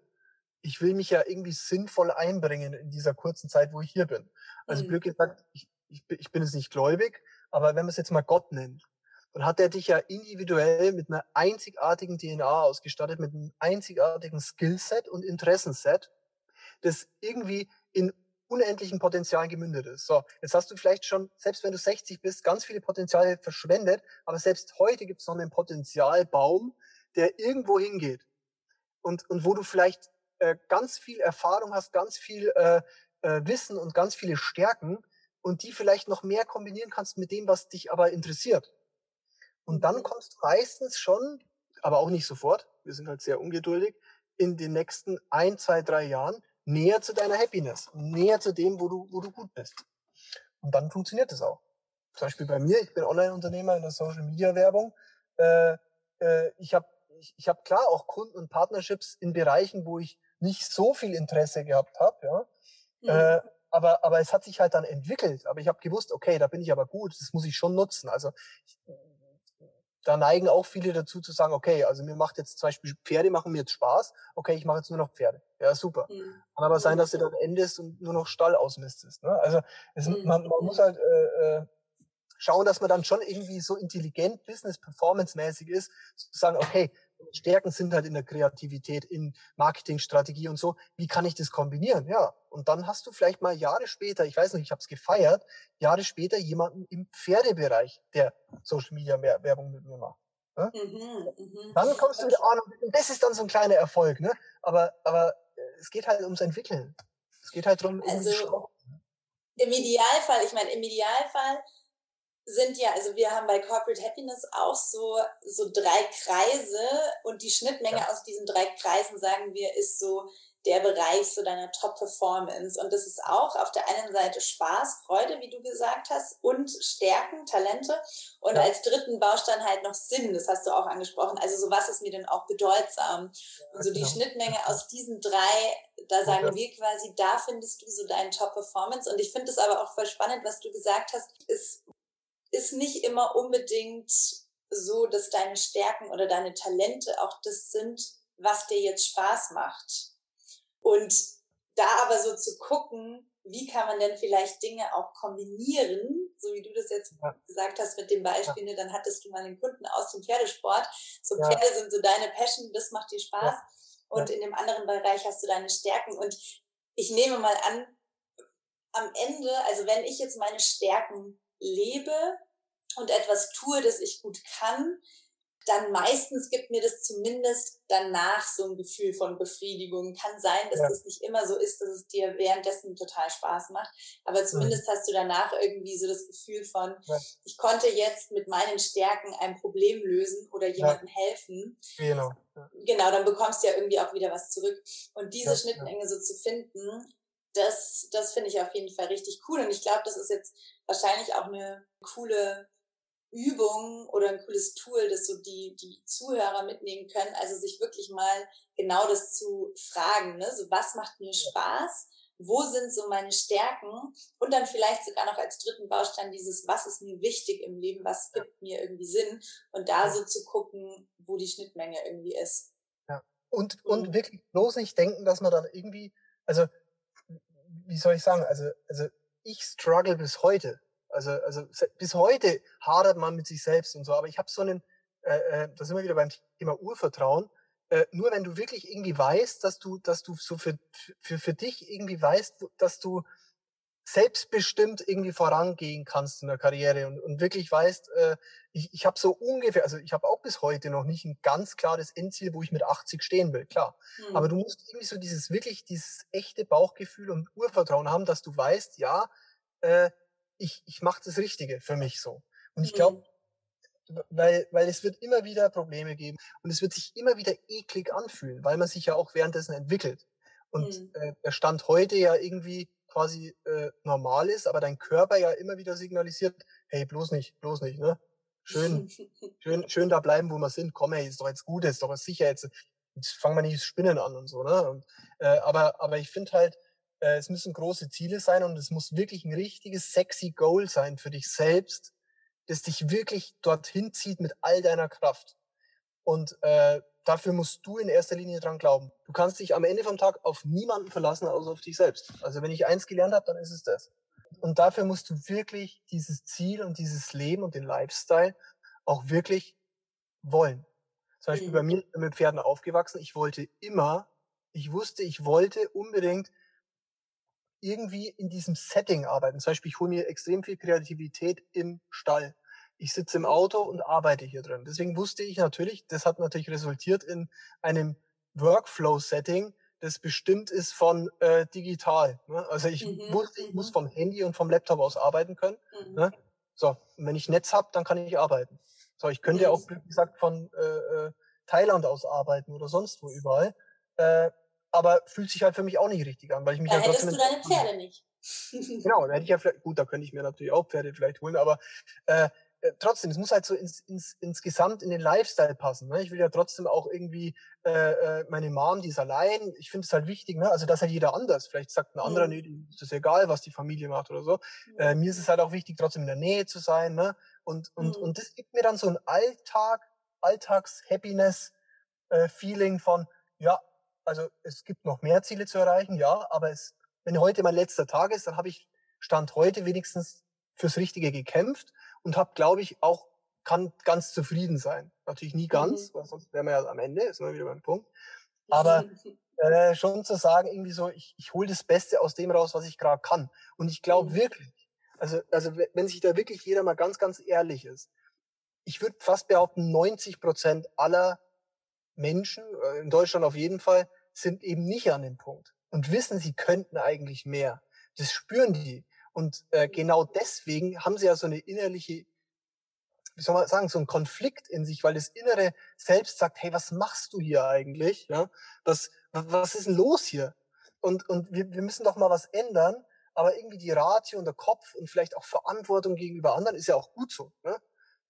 Ich will mich ja irgendwie sinnvoll einbringen in dieser kurzen Zeit, wo ich hier bin. Also mhm. Glück gesagt, ich, ich, ich bin jetzt nicht gläubig, aber wenn man es jetzt mal Gott nennt, dann hat er dich ja individuell mit einer einzigartigen DNA ausgestattet, mit einem einzigartigen Skillset und Interessenset, das irgendwie in unendlichen Potenzial gemündet ist. So, jetzt hast du vielleicht schon, selbst wenn du 60 bist, ganz viele Potenziale verschwendet, aber selbst heute gibt es noch einen Potenzialbaum, der irgendwo hingeht. Und, und wo du vielleicht äh, ganz viel Erfahrung hast, ganz viel äh, äh, Wissen und ganz viele Stärken und die vielleicht noch mehr kombinieren kannst mit dem, was dich aber interessiert. Und dann kommst du meistens schon, aber auch nicht sofort, wir sind halt sehr ungeduldig, in den nächsten ein, zwei, drei Jahren näher zu deiner Happiness, näher zu dem, wo du, wo du gut bist. Und dann funktioniert es auch. Zum Beispiel bei mir, ich bin Online-Unternehmer in der Social-Media-Werbung. Äh, äh, ich habe ich, ich hab klar auch Kunden und Partnerships in Bereichen, wo ich nicht so viel Interesse gehabt habe, ja. Mhm. Äh, aber, aber es hat sich halt dann entwickelt. Aber ich habe gewusst, okay, da bin ich aber gut, das muss ich schon nutzen. Also ich, da neigen auch viele dazu zu sagen, okay, also mir macht jetzt zum Beispiel Pferde machen mir jetzt Spaß, okay, ich mache jetzt nur noch Pferde. Ja, super. Mhm. Kann aber sein, dass du dann endest und nur noch Stall ausmistest. Ne? Also es, mhm. man, man muss halt äh, äh, schauen, dass man dann schon irgendwie so intelligent, business-performance-mäßig ist, zu sagen, okay, Stärken sind halt in der Kreativität, in Marketingstrategie und so. Wie kann ich das kombinieren? Ja, und dann hast du vielleicht mal Jahre später, ich weiß nicht, ich habe es gefeiert, Jahre später jemanden im Pferdebereich, der Social Media Werbung mit mir macht. Ne? Mhm, mh. Dann kommst du an und das ist dann so ein kleiner Erfolg. Ne? Aber, aber äh, es geht halt ums Entwickeln. Es geht halt darum, also, im Idealfall, ich meine, im Idealfall sind ja, also wir haben bei Corporate Happiness auch so, so drei Kreise und die Schnittmenge ja. aus diesen drei Kreisen, sagen wir, ist so der Bereich so deiner Top-Performance. Und das ist auch auf der einen Seite Spaß, Freude, wie du gesagt hast, und Stärken, Talente. Und ja. als dritten Baustein halt noch Sinn, das hast du auch angesprochen. Also so was ist mir denn auch bedeutsam? Und so die genau. Schnittmenge aus diesen drei, da sagen ja. wir quasi, da findest du so deinen Top-Performance. Und ich finde es aber auch voll spannend, was du gesagt hast, ist ist nicht immer unbedingt so, dass deine Stärken oder deine Talente auch das sind, was dir jetzt Spaß macht. Und da aber so zu gucken, wie kann man denn vielleicht Dinge auch kombinieren, so wie du das jetzt ja. gesagt hast mit dem Beispiel, ja. Ne, dann hattest du mal einen Kunden aus dem Pferdesport. So ja. Pferde sind so deine Passion, das macht dir Spaß. Und in dem anderen Bereich hast du deine Stärken. Und ich nehme mal an, am Ende, also wenn ich jetzt meine Stärken lebe und etwas tue, das ich gut kann, dann meistens gibt mir das zumindest danach so ein Gefühl von Befriedigung. Kann sein, dass ja. das nicht immer so ist, dass es dir währenddessen total Spaß macht, aber zumindest mhm. hast du danach irgendwie so das Gefühl von, ja. ich konnte jetzt mit meinen Stärken ein Problem lösen oder jemandem ja. helfen. Genau. Genau, dann bekommst du ja irgendwie auch wieder was zurück. Und diese Schnittmenge so zu finden, das, das finde ich auf jeden Fall richtig cool. Und ich glaube, das ist jetzt wahrscheinlich auch eine coole Übung oder ein cooles Tool, das so die, die Zuhörer mitnehmen können. Also sich wirklich mal genau das zu fragen. Ne? So, was macht mir Spaß? Wo sind so meine Stärken? Und dann vielleicht sogar noch als dritten Baustein dieses, was ist mir wichtig im Leben? Was gibt mir irgendwie Sinn? Und da so zu gucken, wo die Schnittmenge irgendwie ist. Ja. Und, und wirklich bloß nicht denken, dass man dann irgendwie, also, wie soll ich sagen, also, also ich struggle bis heute also, also bis heute hadert man mit sich selbst und so. Aber ich habe so einen, äh, äh, da sind wir wieder beim Thema Urvertrauen. Äh, nur wenn du wirklich irgendwie weißt, dass du, dass du so für, für, für dich irgendwie weißt, dass du selbstbestimmt irgendwie vorangehen kannst in der Karriere und, und wirklich weißt, äh, ich, ich habe so ungefähr, also ich habe auch bis heute noch nicht ein ganz klares Endziel, wo ich mit 80 stehen will, klar. Mhm. Aber du musst irgendwie so dieses wirklich, dieses echte Bauchgefühl und Urvertrauen haben, dass du weißt, ja, äh, ich, ich mache das Richtige für mich so. Und ich glaube, mhm. weil, weil es wird immer wieder Probleme geben und es wird sich immer wieder eklig anfühlen, weil man sich ja auch währenddessen entwickelt. Und mhm. äh, der Stand heute ja irgendwie quasi äh, normal ist, aber dein Körper ja immer wieder signalisiert, hey, bloß nicht, bloß nicht, ne? Schön, schön, schön da bleiben, wo wir sind. Komm, hey, ist doch jetzt gut, ist doch sicher jetzt. Jetzt fangen wir nicht das Spinnen an und so, ne? Und, äh, aber, aber ich finde halt, äh, es müssen große Ziele sein und es muss wirklich ein richtiges sexy Goal sein für dich selbst, das dich wirklich dorthin zieht mit all deiner Kraft. Und äh, dafür musst du in erster Linie dran glauben. Du kannst dich am Ende vom Tag auf niemanden verlassen, außer auf dich selbst. Also wenn ich eins gelernt habe, dann ist es das. Und dafür musst du wirklich dieses Ziel und dieses Leben und den Lifestyle auch wirklich wollen. Zum Beispiel mhm. bei mir mit Pferden aufgewachsen. Ich wollte immer, ich wusste, ich wollte unbedingt irgendwie in diesem Setting arbeiten. Zum Beispiel, ich hole mir extrem viel Kreativität im Stall. Ich sitze im Auto und arbeite hier drin. Deswegen wusste ich natürlich, das hat natürlich resultiert in einem Workflow-Setting, das bestimmt ist von äh, digital. Ne? Also ich mhm, wusste, ich muss mhm. vom Handy und vom Laptop aus arbeiten können. Mhm. Ne? So, und wenn ich Netz habe, dann kann ich arbeiten. So, ich könnte ja auch, wie gesagt, von äh, äh, Thailand aus arbeiten oder sonst wo überall. Äh, aber fühlt sich halt für mich auch nicht richtig an, weil ich mich da ja hättest du deine Pferde nicht. genau, da hätte ich ja vielleicht, gut, da könnte ich mir natürlich auch Pferde vielleicht holen, aber äh, äh, trotzdem, es muss halt so ins, ins, insgesamt in den Lifestyle passen. Ne? Ich will ja trotzdem auch irgendwie äh, äh meine Mom, die ist allein. Ich finde es halt wichtig, ne? also dass halt jeder anders. Vielleicht sagt ein anderer, mhm. nee, ist das egal, was die Familie macht oder so. Mhm. Äh, mir ist es halt auch wichtig, trotzdem in der Nähe zu sein. Ne? Und, und, mhm. und das gibt mir dann so ein Alltag, Alltags-Happiness-Feeling äh, von, ja, also es gibt noch mehr Ziele zu erreichen, ja, aber es, wenn heute mein letzter Tag ist, dann habe ich Stand heute wenigstens fürs Richtige gekämpft und habe, glaube ich, auch kann ganz zufrieden sein. Natürlich nie ganz, mhm. weil sonst wären wir ja am Ende, ist immer wieder beim Punkt. Aber äh, schon zu sagen, irgendwie so, ich, ich hole das Beste aus dem raus, was ich gerade kann. Und ich glaube mhm. wirklich, also, also wenn sich da wirklich jeder mal ganz, ganz ehrlich ist, ich würde fast behaupten, 90 Prozent aller Menschen, äh, in Deutschland auf jeden Fall, sind eben nicht an dem Punkt und wissen, sie könnten eigentlich mehr. Das spüren die. Und äh, genau deswegen haben sie ja so eine innerliche, wie soll man sagen, so einen Konflikt in sich, weil das innere Selbst sagt, hey, was machst du hier eigentlich? Ja, was, was ist denn los hier? Und, und wir, wir müssen doch mal was ändern. Aber irgendwie die Ratio und der Kopf und vielleicht auch Verantwortung gegenüber anderen ist ja auch gut so. Ne?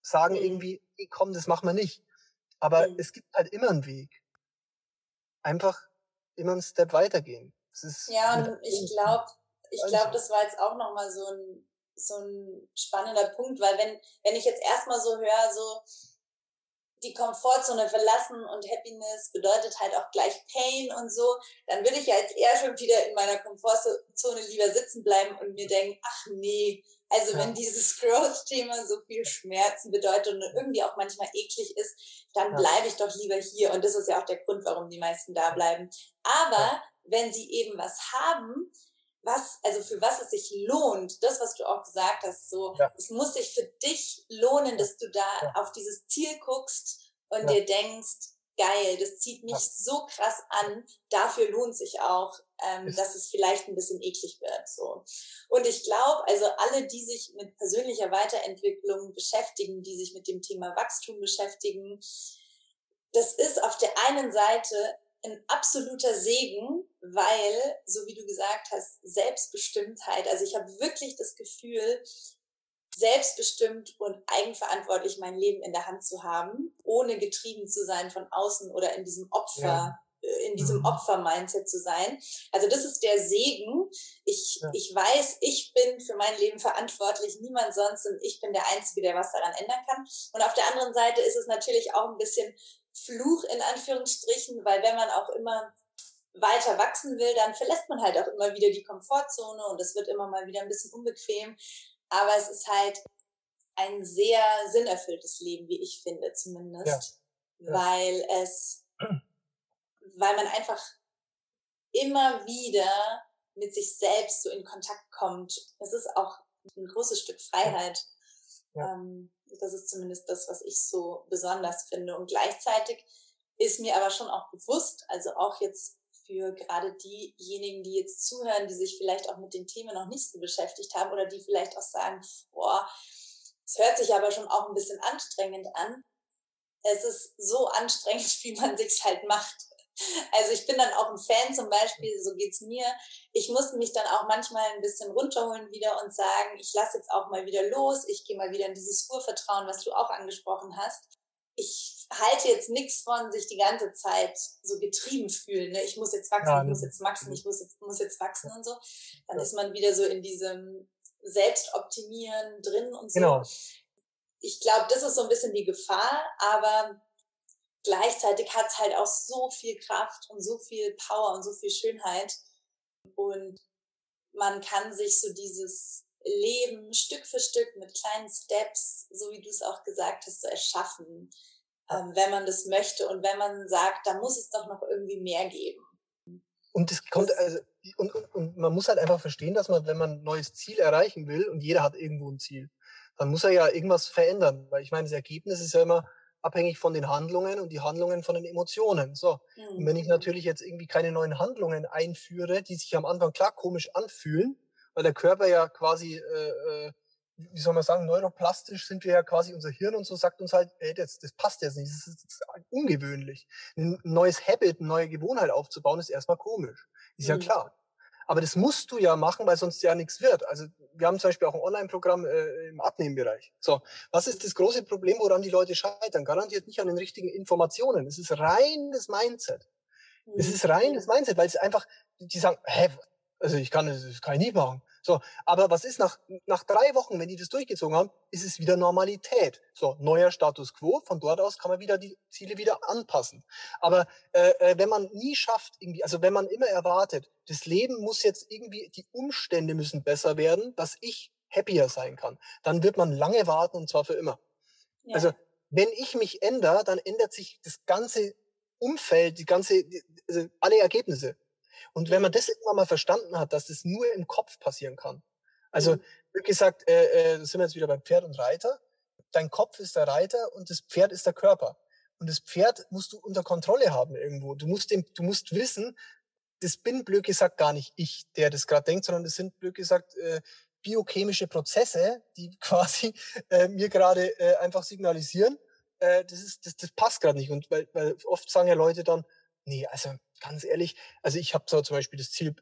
Sagen mhm. irgendwie, hey, komm, das machen wir nicht. Aber mhm. es gibt halt immer einen Weg. Einfach immer einen Step weitergehen. ja, und ich glaube, ich glaube, das war jetzt auch nochmal so ein, so ein spannender Punkt, weil wenn, wenn ich jetzt erstmal so höre, so die Komfortzone verlassen und Happiness bedeutet halt auch gleich Pain und so, dann würde ich ja jetzt eher schon wieder in meiner Komfortzone lieber sitzen bleiben und mir denken, ach nee, also ja. wenn dieses Growth-Thema so viel Schmerzen bedeutet und irgendwie auch manchmal eklig ist, dann ja. bleibe ich doch lieber hier. Und das ist ja auch der Grund, warum die meisten da bleiben. Aber ja. wenn sie eben was haben, was, also für was es sich lohnt, das, was du auch gesagt hast, so, es muss sich für dich lohnen, dass du da auf dieses Ziel guckst und dir denkst, geil, das zieht mich so krass an, dafür lohnt sich auch, ähm, dass es vielleicht ein bisschen eklig wird. So. Und ich glaube, also alle, die sich mit persönlicher Weiterentwicklung beschäftigen, die sich mit dem Thema Wachstum beschäftigen, das ist auf der einen Seite ein absoluter Segen, weil, so wie du gesagt hast, Selbstbestimmtheit, also ich habe wirklich das Gefühl, selbstbestimmt und eigenverantwortlich mein Leben in der Hand zu haben, ohne getrieben zu sein von außen oder in diesem Opfer. Ja äh, in diesem mhm. Opfer-Mindset zu sein. Also das ist der Segen. Ich, ja. ich weiß, ich bin für mein Leben verantwortlich, niemand sonst und ich bin der Einzige, der was daran ändern kann. Und auf der anderen Seite ist es natürlich auch ein bisschen Fluch in Anführungsstrichen, weil wenn man auch immer weiter wachsen will, dann verlässt man halt auch immer wieder die Komfortzone und es wird immer mal wieder ein bisschen unbequem. Aber es ist halt ein sehr sinnerfülltes Leben, wie ich finde zumindest, ja. Ja. weil es weil man einfach immer wieder mit sich selbst so in Kontakt kommt. Das ist auch ein großes Stück Freiheit. Ja. Ähm, das ist zumindest das, was ich so besonders finde. Und gleichzeitig ist mir aber schon auch bewusst, also auch jetzt für gerade diejenigen, die jetzt zuhören, die sich vielleicht auch mit den Themen noch nicht so beschäftigt haben oder die vielleicht auch sagen, boah, es hört sich aber schon auch ein bisschen anstrengend an. Es ist so anstrengend, wie man sich's halt macht. Also ich bin dann auch ein Fan zum Beispiel, so geht's mir. Ich musste mich dann auch manchmal ein bisschen runterholen wieder und sagen, ich lasse jetzt auch mal wieder los, ich gehe mal wieder in dieses Urvertrauen, was du auch angesprochen hast. Ich halte jetzt nichts von sich die ganze Zeit so getrieben fühlen. Ne? Ich muss jetzt wachsen, ja, ich muss jetzt wachsen, ich muss jetzt, muss jetzt wachsen und so. Dann ist man wieder so in diesem Selbstoptimieren drin und so. Genau. Ich glaube, das ist so ein bisschen die Gefahr, aber gleichzeitig hat es halt auch so viel Kraft und so viel Power und so viel Schönheit. Und man kann sich so dieses Leben Stück für Stück mit kleinen Steps, so wie du es auch gesagt hast, so erschaffen, ähm, wenn man das möchte und wenn man sagt, da muss es doch noch irgendwie mehr geben. Und es kommt, also, und, und, und man muss halt einfach verstehen, dass man, wenn man ein neues Ziel erreichen will, und jeder hat irgendwo ein Ziel, dann muss er ja irgendwas verändern. Weil ich meine, das Ergebnis ist ja immer, abhängig von den Handlungen und die Handlungen von den Emotionen. So. Mhm. Und wenn ich mhm. natürlich jetzt irgendwie keine neuen Handlungen einführe, die sich am Anfang klar komisch anfühlen, weil der Körper ja quasi, äh, äh, wie soll man sagen, neuroplastisch sind wir ja quasi, unser Hirn und so sagt uns halt, ey, das, das passt jetzt nicht, das ist, das ist ungewöhnlich. Ein neues Habit, eine neue Gewohnheit aufzubauen, ist erstmal komisch. Ist mhm. ja klar. Aber das musst du ja machen, weil sonst ja nichts wird. Also wir haben zum Beispiel auch ein Online-Programm äh, im Abnehmbereich. So, was ist das große Problem, woran die Leute scheitern? Garantiert nicht an den richtigen Informationen. Es ist rein das Mindset. Es mhm. ist rein das Mindset, weil es einfach, die sagen, hä, also ich kann das kann ich nie machen. So, aber was ist nach, nach drei Wochen, wenn die das durchgezogen haben, ist es wieder Normalität. So, neuer Status quo, von dort aus kann man wieder die Ziele wieder anpassen. Aber äh, äh, wenn man nie schafft, irgendwie, also wenn man immer erwartet, das Leben muss jetzt irgendwie, die Umstände müssen besser werden, dass ich happier sein kann, dann wird man lange warten und zwar für immer. Ja. Also wenn ich mich ändere, dann ändert sich das ganze Umfeld, die ganze, also alle Ergebnisse. Und wenn man das irgendwann mal verstanden hat, dass das nur im Kopf passieren kann. Also, mhm. wie gesagt, äh, äh, sind wir jetzt wieder beim Pferd und Reiter. Dein Kopf ist der Reiter und das Pferd ist der Körper. Und das Pferd musst du unter Kontrolle haben irgendwo. Du musst dem, du musst wissen, das bin blöd gesagt gar nicht ich, der das gerade denkt, sondern das sind blöd gesagt äh, biochemische Prozesse, die quasi äh, mir gerade äh, einfach signalisieren, äh, das ist, das, das passt gerade nicht. Und weil, weil oft sagen ja Leute dann, nee, also ganz ehrlich, also ich habe so zum Beispiel das Ziel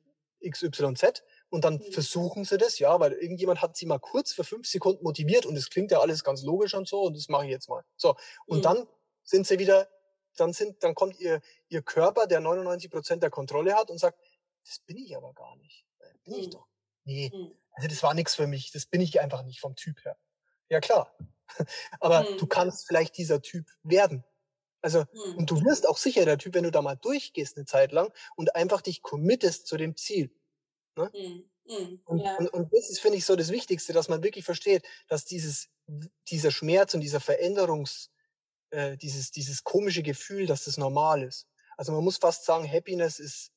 XYZ und dann mhm. versuchen sie das, ja, weil irgendjemand hat sie mal kurz für fünf Sekunden motiviert und es klingt ja alles ganz logisch und so und das mache ich jetzt mal. So und mhm. dann sind sie wieder, dann sind, dann kommt ihr ihr Körper, der 99 Prozent der Kontrolle hat und sagt, das bin ich aber gar nicht, äh, bin mhm. ich doch. Nee, mhm. also das war nichts für mich, das bin ich einfach nicht vom Typ her. Ja klar, aber du mhm. kannst vielleicht dieser Typ werden. Also, mhm. und du wirst auch sicher der Typ, wenn du da mal durchgehst eine Zeit lang und einfach dich committest zu dem Ziel. Ne? Mhm. Mhm. Und, ja. und, und, das ist, finde ich, so das Wichtigste, dass man wirklich versteht, dass dieses, dieser Schmerz und dieser Veränderungs, äh, dieses, dieses komische Gefühl, dass das normal ist. Also man muss fast sagen, Happiness ist,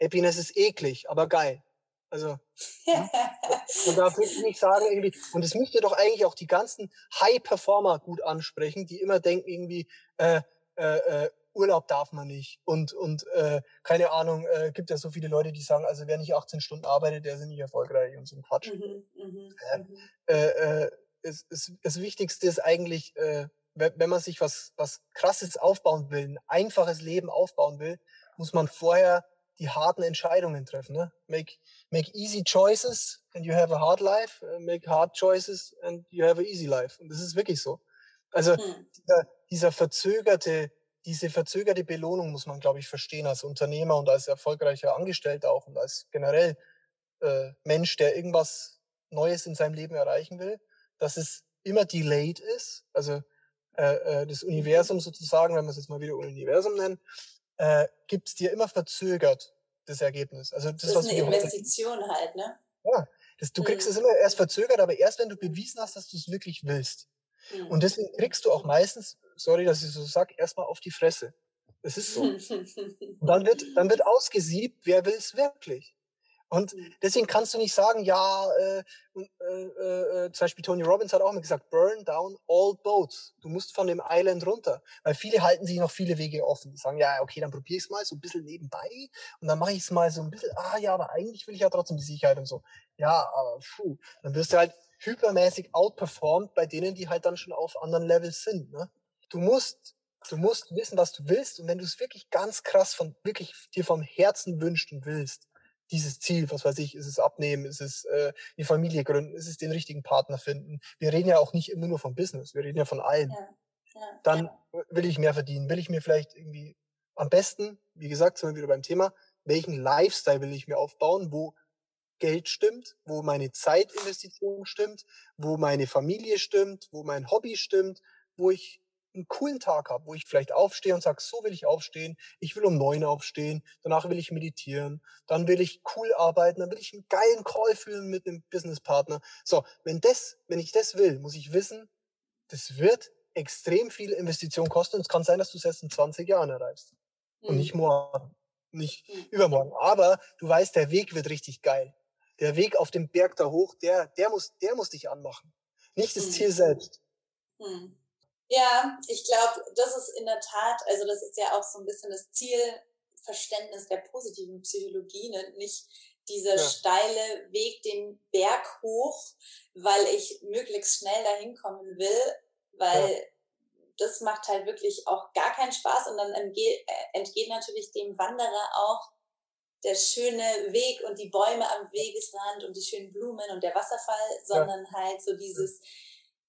Happiness ist eklig, aber geil. Also, ja. man darf wirklich nicht sagen, irgendwie, und es müsste doch eigentlich auch die ganzen High-Performer gut ansprechen, die immer denken, irgendwie, äh, äh, äh, Urlaub darf man nicht. Und, und äh, keine Ahnung, äh, gibt ja so viele Leute, die sagen, also wer nicht 18 Stunden arbeitet, der ist nicht erfolgreich und so ein Quatsch. Mhm, mh, äh, mhm. äh, äh, es, es, das Wichtigste ist eigentlich, äh, wenn man sich was, was krasses aufbauen will, ein einfaches Leben aufbauen will, muss man vorher die harten Entscheidungen treffen. Ne? Make, make easy choices and you have a hard life. Uh, make hard choices and you have a easy life. Und das ist wirklich so. Also hm. dieser, dieser verzögerte, diese verzögerte Belohnung muss man, glaube ich, verstehen als Unternehmer und als erfolgreicher Angestellter auch und als generell äh, Mensch, der irgendwas Neues in seinem Leben erreichen will, dass es immer delayed ist. Also äh, äh, das Universum sozusagen, wenn wir es jetzt mal wieder Universum nennen, äh, gibt es dir immer verzögert das Ergebnis. Also das, das ist eine Investition halt, ne? Ja, das, du kriegst mhm. es immer erst verzögert, aber erst wenn du bewiesen hast, dass du es wirklich willst. Mhm. Und deswegen kriegst du auch meistens, sorry, dass ich so sag, erstmal auf die Fresse. Das ist so. Und dann wird, dann wird ausgesiebt, wer will es wirklich. Und mhm. deswegen kannst du nicht sagen, ja, äh, äh, äh, zum Beispiel Tony Robbins hat auch immer gesagt, burn down all boats. Du musst von dem Island runter. Weil viele halten sich noch viele Wege offen. Die sagen, ja, okay, dann probiere ich es mal so ein bisschen nebenbei und dann mache ich es mal so ein bisschen, ah ja, aber eigentlich will ich ja trotzdem die Sicherheit und so. Ja, aber puh, dann wirst du halt hypermäßig outperformed bei denen, die halt dann schon auf anderen Levels sind. Ne? Du musst du musst wissen, was du willst und wenn du es wirklich ganz krass von wirklich dir vom Herzen wünschst und willst, dieses Ziel, was weiß ich, ist es abnehmen, ist es äh, die Familie gründen, ist es den richtigen Partner finden. Wir reden ja auch nicht immer nur vom Business, wir reden ja von allem. Ja, ja, Dann ja. will ich mehr verdienen, will ich mir vielleicht irgendwie am besten, wie gesagt, sind wir wieder beim Thema, welchen Lifestyle will ich mir aufbauen, wo Geld stimmt, wo meine Zeitinvestition stimmt, wo meine Familie stimmt, wo mein Hobby stimmt, wo ich einen coolen Tag habe, wo ich vielleicht aufstehe und sage, so will ich aufstehen, ich will um neun aufstehen, danach will ich meditieren, dann will ich cool arbeiten, dann will ich einen geilen Call führen mit einem Businesspartner. So, wenn das, wenn ich das will, muss ich wissen, das wird extrem viel Investition kosten und es kann sein, dass du es erst in 20 Jahren erreichst. Mhm. Und nicht morgen, nicht mhm. übermorgen. Aber du weißt, der Weg wird richtig geil. Der Weg auf dem Berg da hoch, der, der muss, der muss dich anmachen. Nicht das mhm. Ziel selbst. Mhm. Ja, ich glaube, das ist in der Tat, also das ist ja auch so ein bisschen das Zielverständnis der positiven Psychologie, ne? nicht dieser ja. steile Weg den Berg hoch, weil ich möglichst schnell dahin kommen will, weil ja. das macht halt wirklich auch gar keinen Spaß und dann entgeht, äh, entgeht natürlich dem Wanderer auch der schöne Weg und die Bäume am Wegesrand und die schönen Blumen und der Wasserfall, sondern ja. halt so dieses,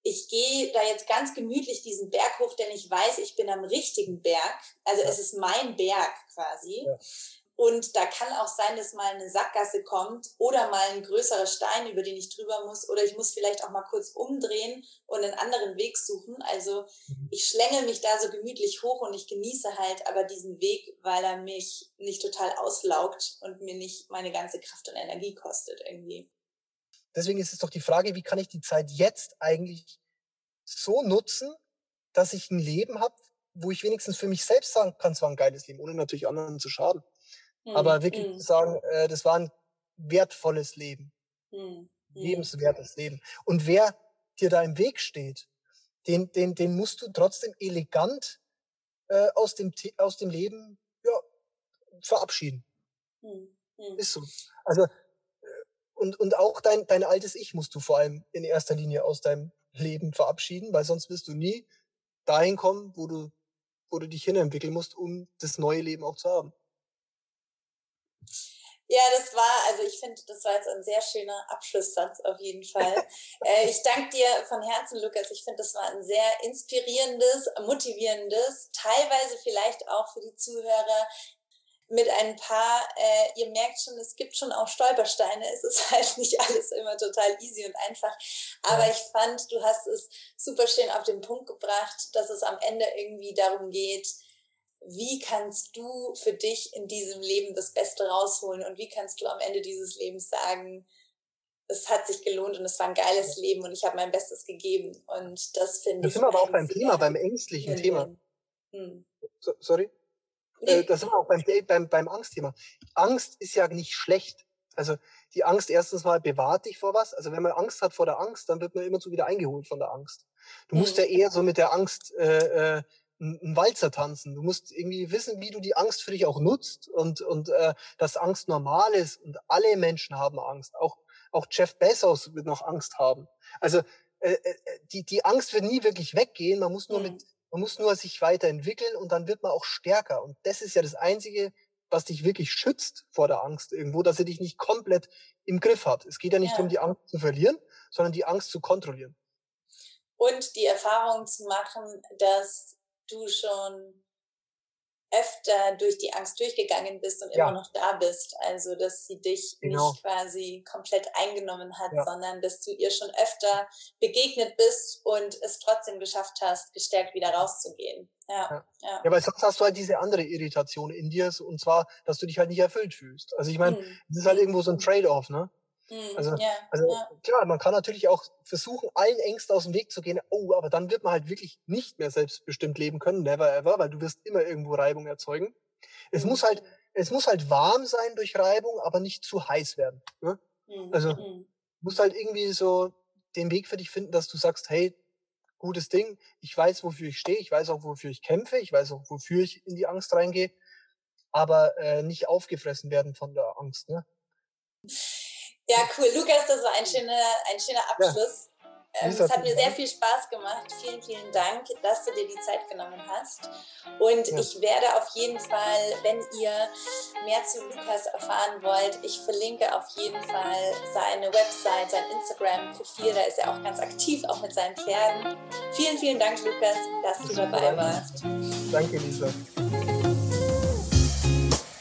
ich gehe da jetzt ganz gemütlich diesen Berg hoch, denn ich weiß, ich bin am richtigen Berg. Also ja. es ist mein Berg quasi. Ja. Und da kann auch sein, dass mal eine Sackgasse kommt oder mal ein größerer Stein, über den ich drüber muss. Oder ich muss vielleicht auch mal kurz umdrehen und einen anderen Weg suchen. Also mhm. ich schlängel mich da so gemütlich hoch und ich genieße halt aber diesen Weg, weil er mich nicht total auslaugt und mir nicht meine ganze Kraft und Energie kostet irgendwie. Deswegen ist es doch die Frage, wie kann ich die Zeit jetzt eigentlich so nutzen, dass ich ein Leben habe, wo ich wenigstens für mich selbst sagen kann, es war ein geiles Leben, ohne natürlich anderen zu schaden. Mhm. Aber wirklich mhm. sagen, äh, das war ein wertvolles Leben. Mhm. Lebenswertes Leben. Und wer dir da im Weg steht, den, den, den musst du trotzdem elegant äh, aus, dem, aus dem Leben ja, verabschieden. Mhm. Ist so. Also, und, und auch dein, dein altes Ich musst du vor allem in erster Linie aus deinem Leben verabschieden, weil sonst wirst du nie dahin kommen, wo du, wo du dich hinentwickeln musst, um das neue Leben auch zu haben. Ja, das war, also ich finde, das war jetzt ein sehr schöner Abschlusssatz auf jeden Fall. äh, ich danke dir von Herzen, Lukas. Ich finde, das war ein sehr inspirierendes, motivierendes, teilweise vielleicht auch für die Zuhörer mit ein paar, äh, ihr merkt schon, es gibt schon auch Stolpersteine. Es ist halt nicht alles immer total easy und einfach. Aber ich fand, du hast es super schön auf den Punkt gebracht, dass es am Ende irgendwie darum geht, wie kannst du für dich in diesem Leben das Beste rausholen und wie kannst du am Ende dieses Lebens sagen, es hat sich gelohnt und es war ein geiles Leben und ich habe mein Bestes gegeben. Und das finde ich. Das sind wir aber auch beim Thema, beim ängstlichen Thema. Hm. So, sorry? Äh, das sind wir auch beim, beim, beim Angstthema. Angst ist ja nicht schlecht. Also die Angst erstens mal bewahrt dich vor was. Also wenn man Angst hat vor der Angst, dann wird man immer so wieder eingeholt von der Angst. Du musst mhm. ja eher so mit der Angst äh, äh, einen Walzer tanzen. Du musst irgendwie wissen, wie du die Angst für dich auch nutzt und, und äh, dass Angst normal ist und alle Menschen haben Angst. Auch, auch Jeff Bezos wird noch Angst haben. Also äh, äh, die, die Angst wird nie wirklich weggehen. Man muss nur mhm. mit, man muss nur sich weiterentwickeln und dann wird man auch stärker. Und das ist ja das Einzige, was dich wirklich schützt vor der Angst irgendwo, dass sie dich nicht komplett im Griff hat. Es geht ja nicht ja. darum, die Angst zu verlieren, sondern die Angst zu kontrollieren. Und die Erfahrung zu machen, dass du schon öfter durch die Angst durchgegangen bist und ja. immer noch da bist. Also, dass sie dich genau. nicht quasi komplett eingenommen hat, ja. sondern dass du ihr schon öfter begegnet bist und es trotzdem geschafft hast, gestärkt wieder rauszugehen. Ja, ja. ja. weil sonst hast du halt diese andere Irritation in dir, und zwar, dass du dich halt nicht erfüllt fühlst. Also ich meine, hm. es ist halt irgendwo so ein Trade-off, ne? Mhm, also, ja, also ja. klar, man kann natürlich auch versuchen, allen Ängsten aus dem Weg zu gehen. Oh, aber dann wird man halt wirklich nicht mehr selbstbestimmt leben können, never ever, weil du wirst immer irgendwo Reibung erzeugen. Es mhm. muss halt, es muss halt warm sein durch Reibung, aber nicht zu heiß werden. Ne? Mhm. Also mhm. musst halt irgendwie so den Weg für dich finden, dass du sagst, hey, gutes Ding, ich weiß, wofür ich stehe, ich weiß auch, wofür ich kämpfe, ich weiß auch, wofür ich in die Angst reingehe, aber äh, nicht aufgefressen werden von der Angst. Ne? Ja, cool. Lukas, das war ein schöner, ein schöner Abschluss. Ja. Ähm, es hat mir sehr viel Spaß gemacht. Vielen, vielen Dank, dass du dir die Zeit genommen hast. Und ja. ich werde auf jeden Fall, wenn ihr mehr zu Lukas erfahren wollt, ich verlinke auf jeden Fall seine Website, sein Instagram-Profil. Da ist er auch ganz aktiv, auch mit seinen Pferden. Vielen, vielen Dank, Lukas, dass das du dabei warst. Danke, Lisa.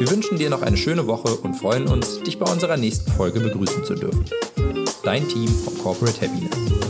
Wir wünschen dir noch eine schöne Woche und freuen uns, dich bei unserer nächsten Folge begrüßen zu dürfen. Dein Team von Corporate Happiness.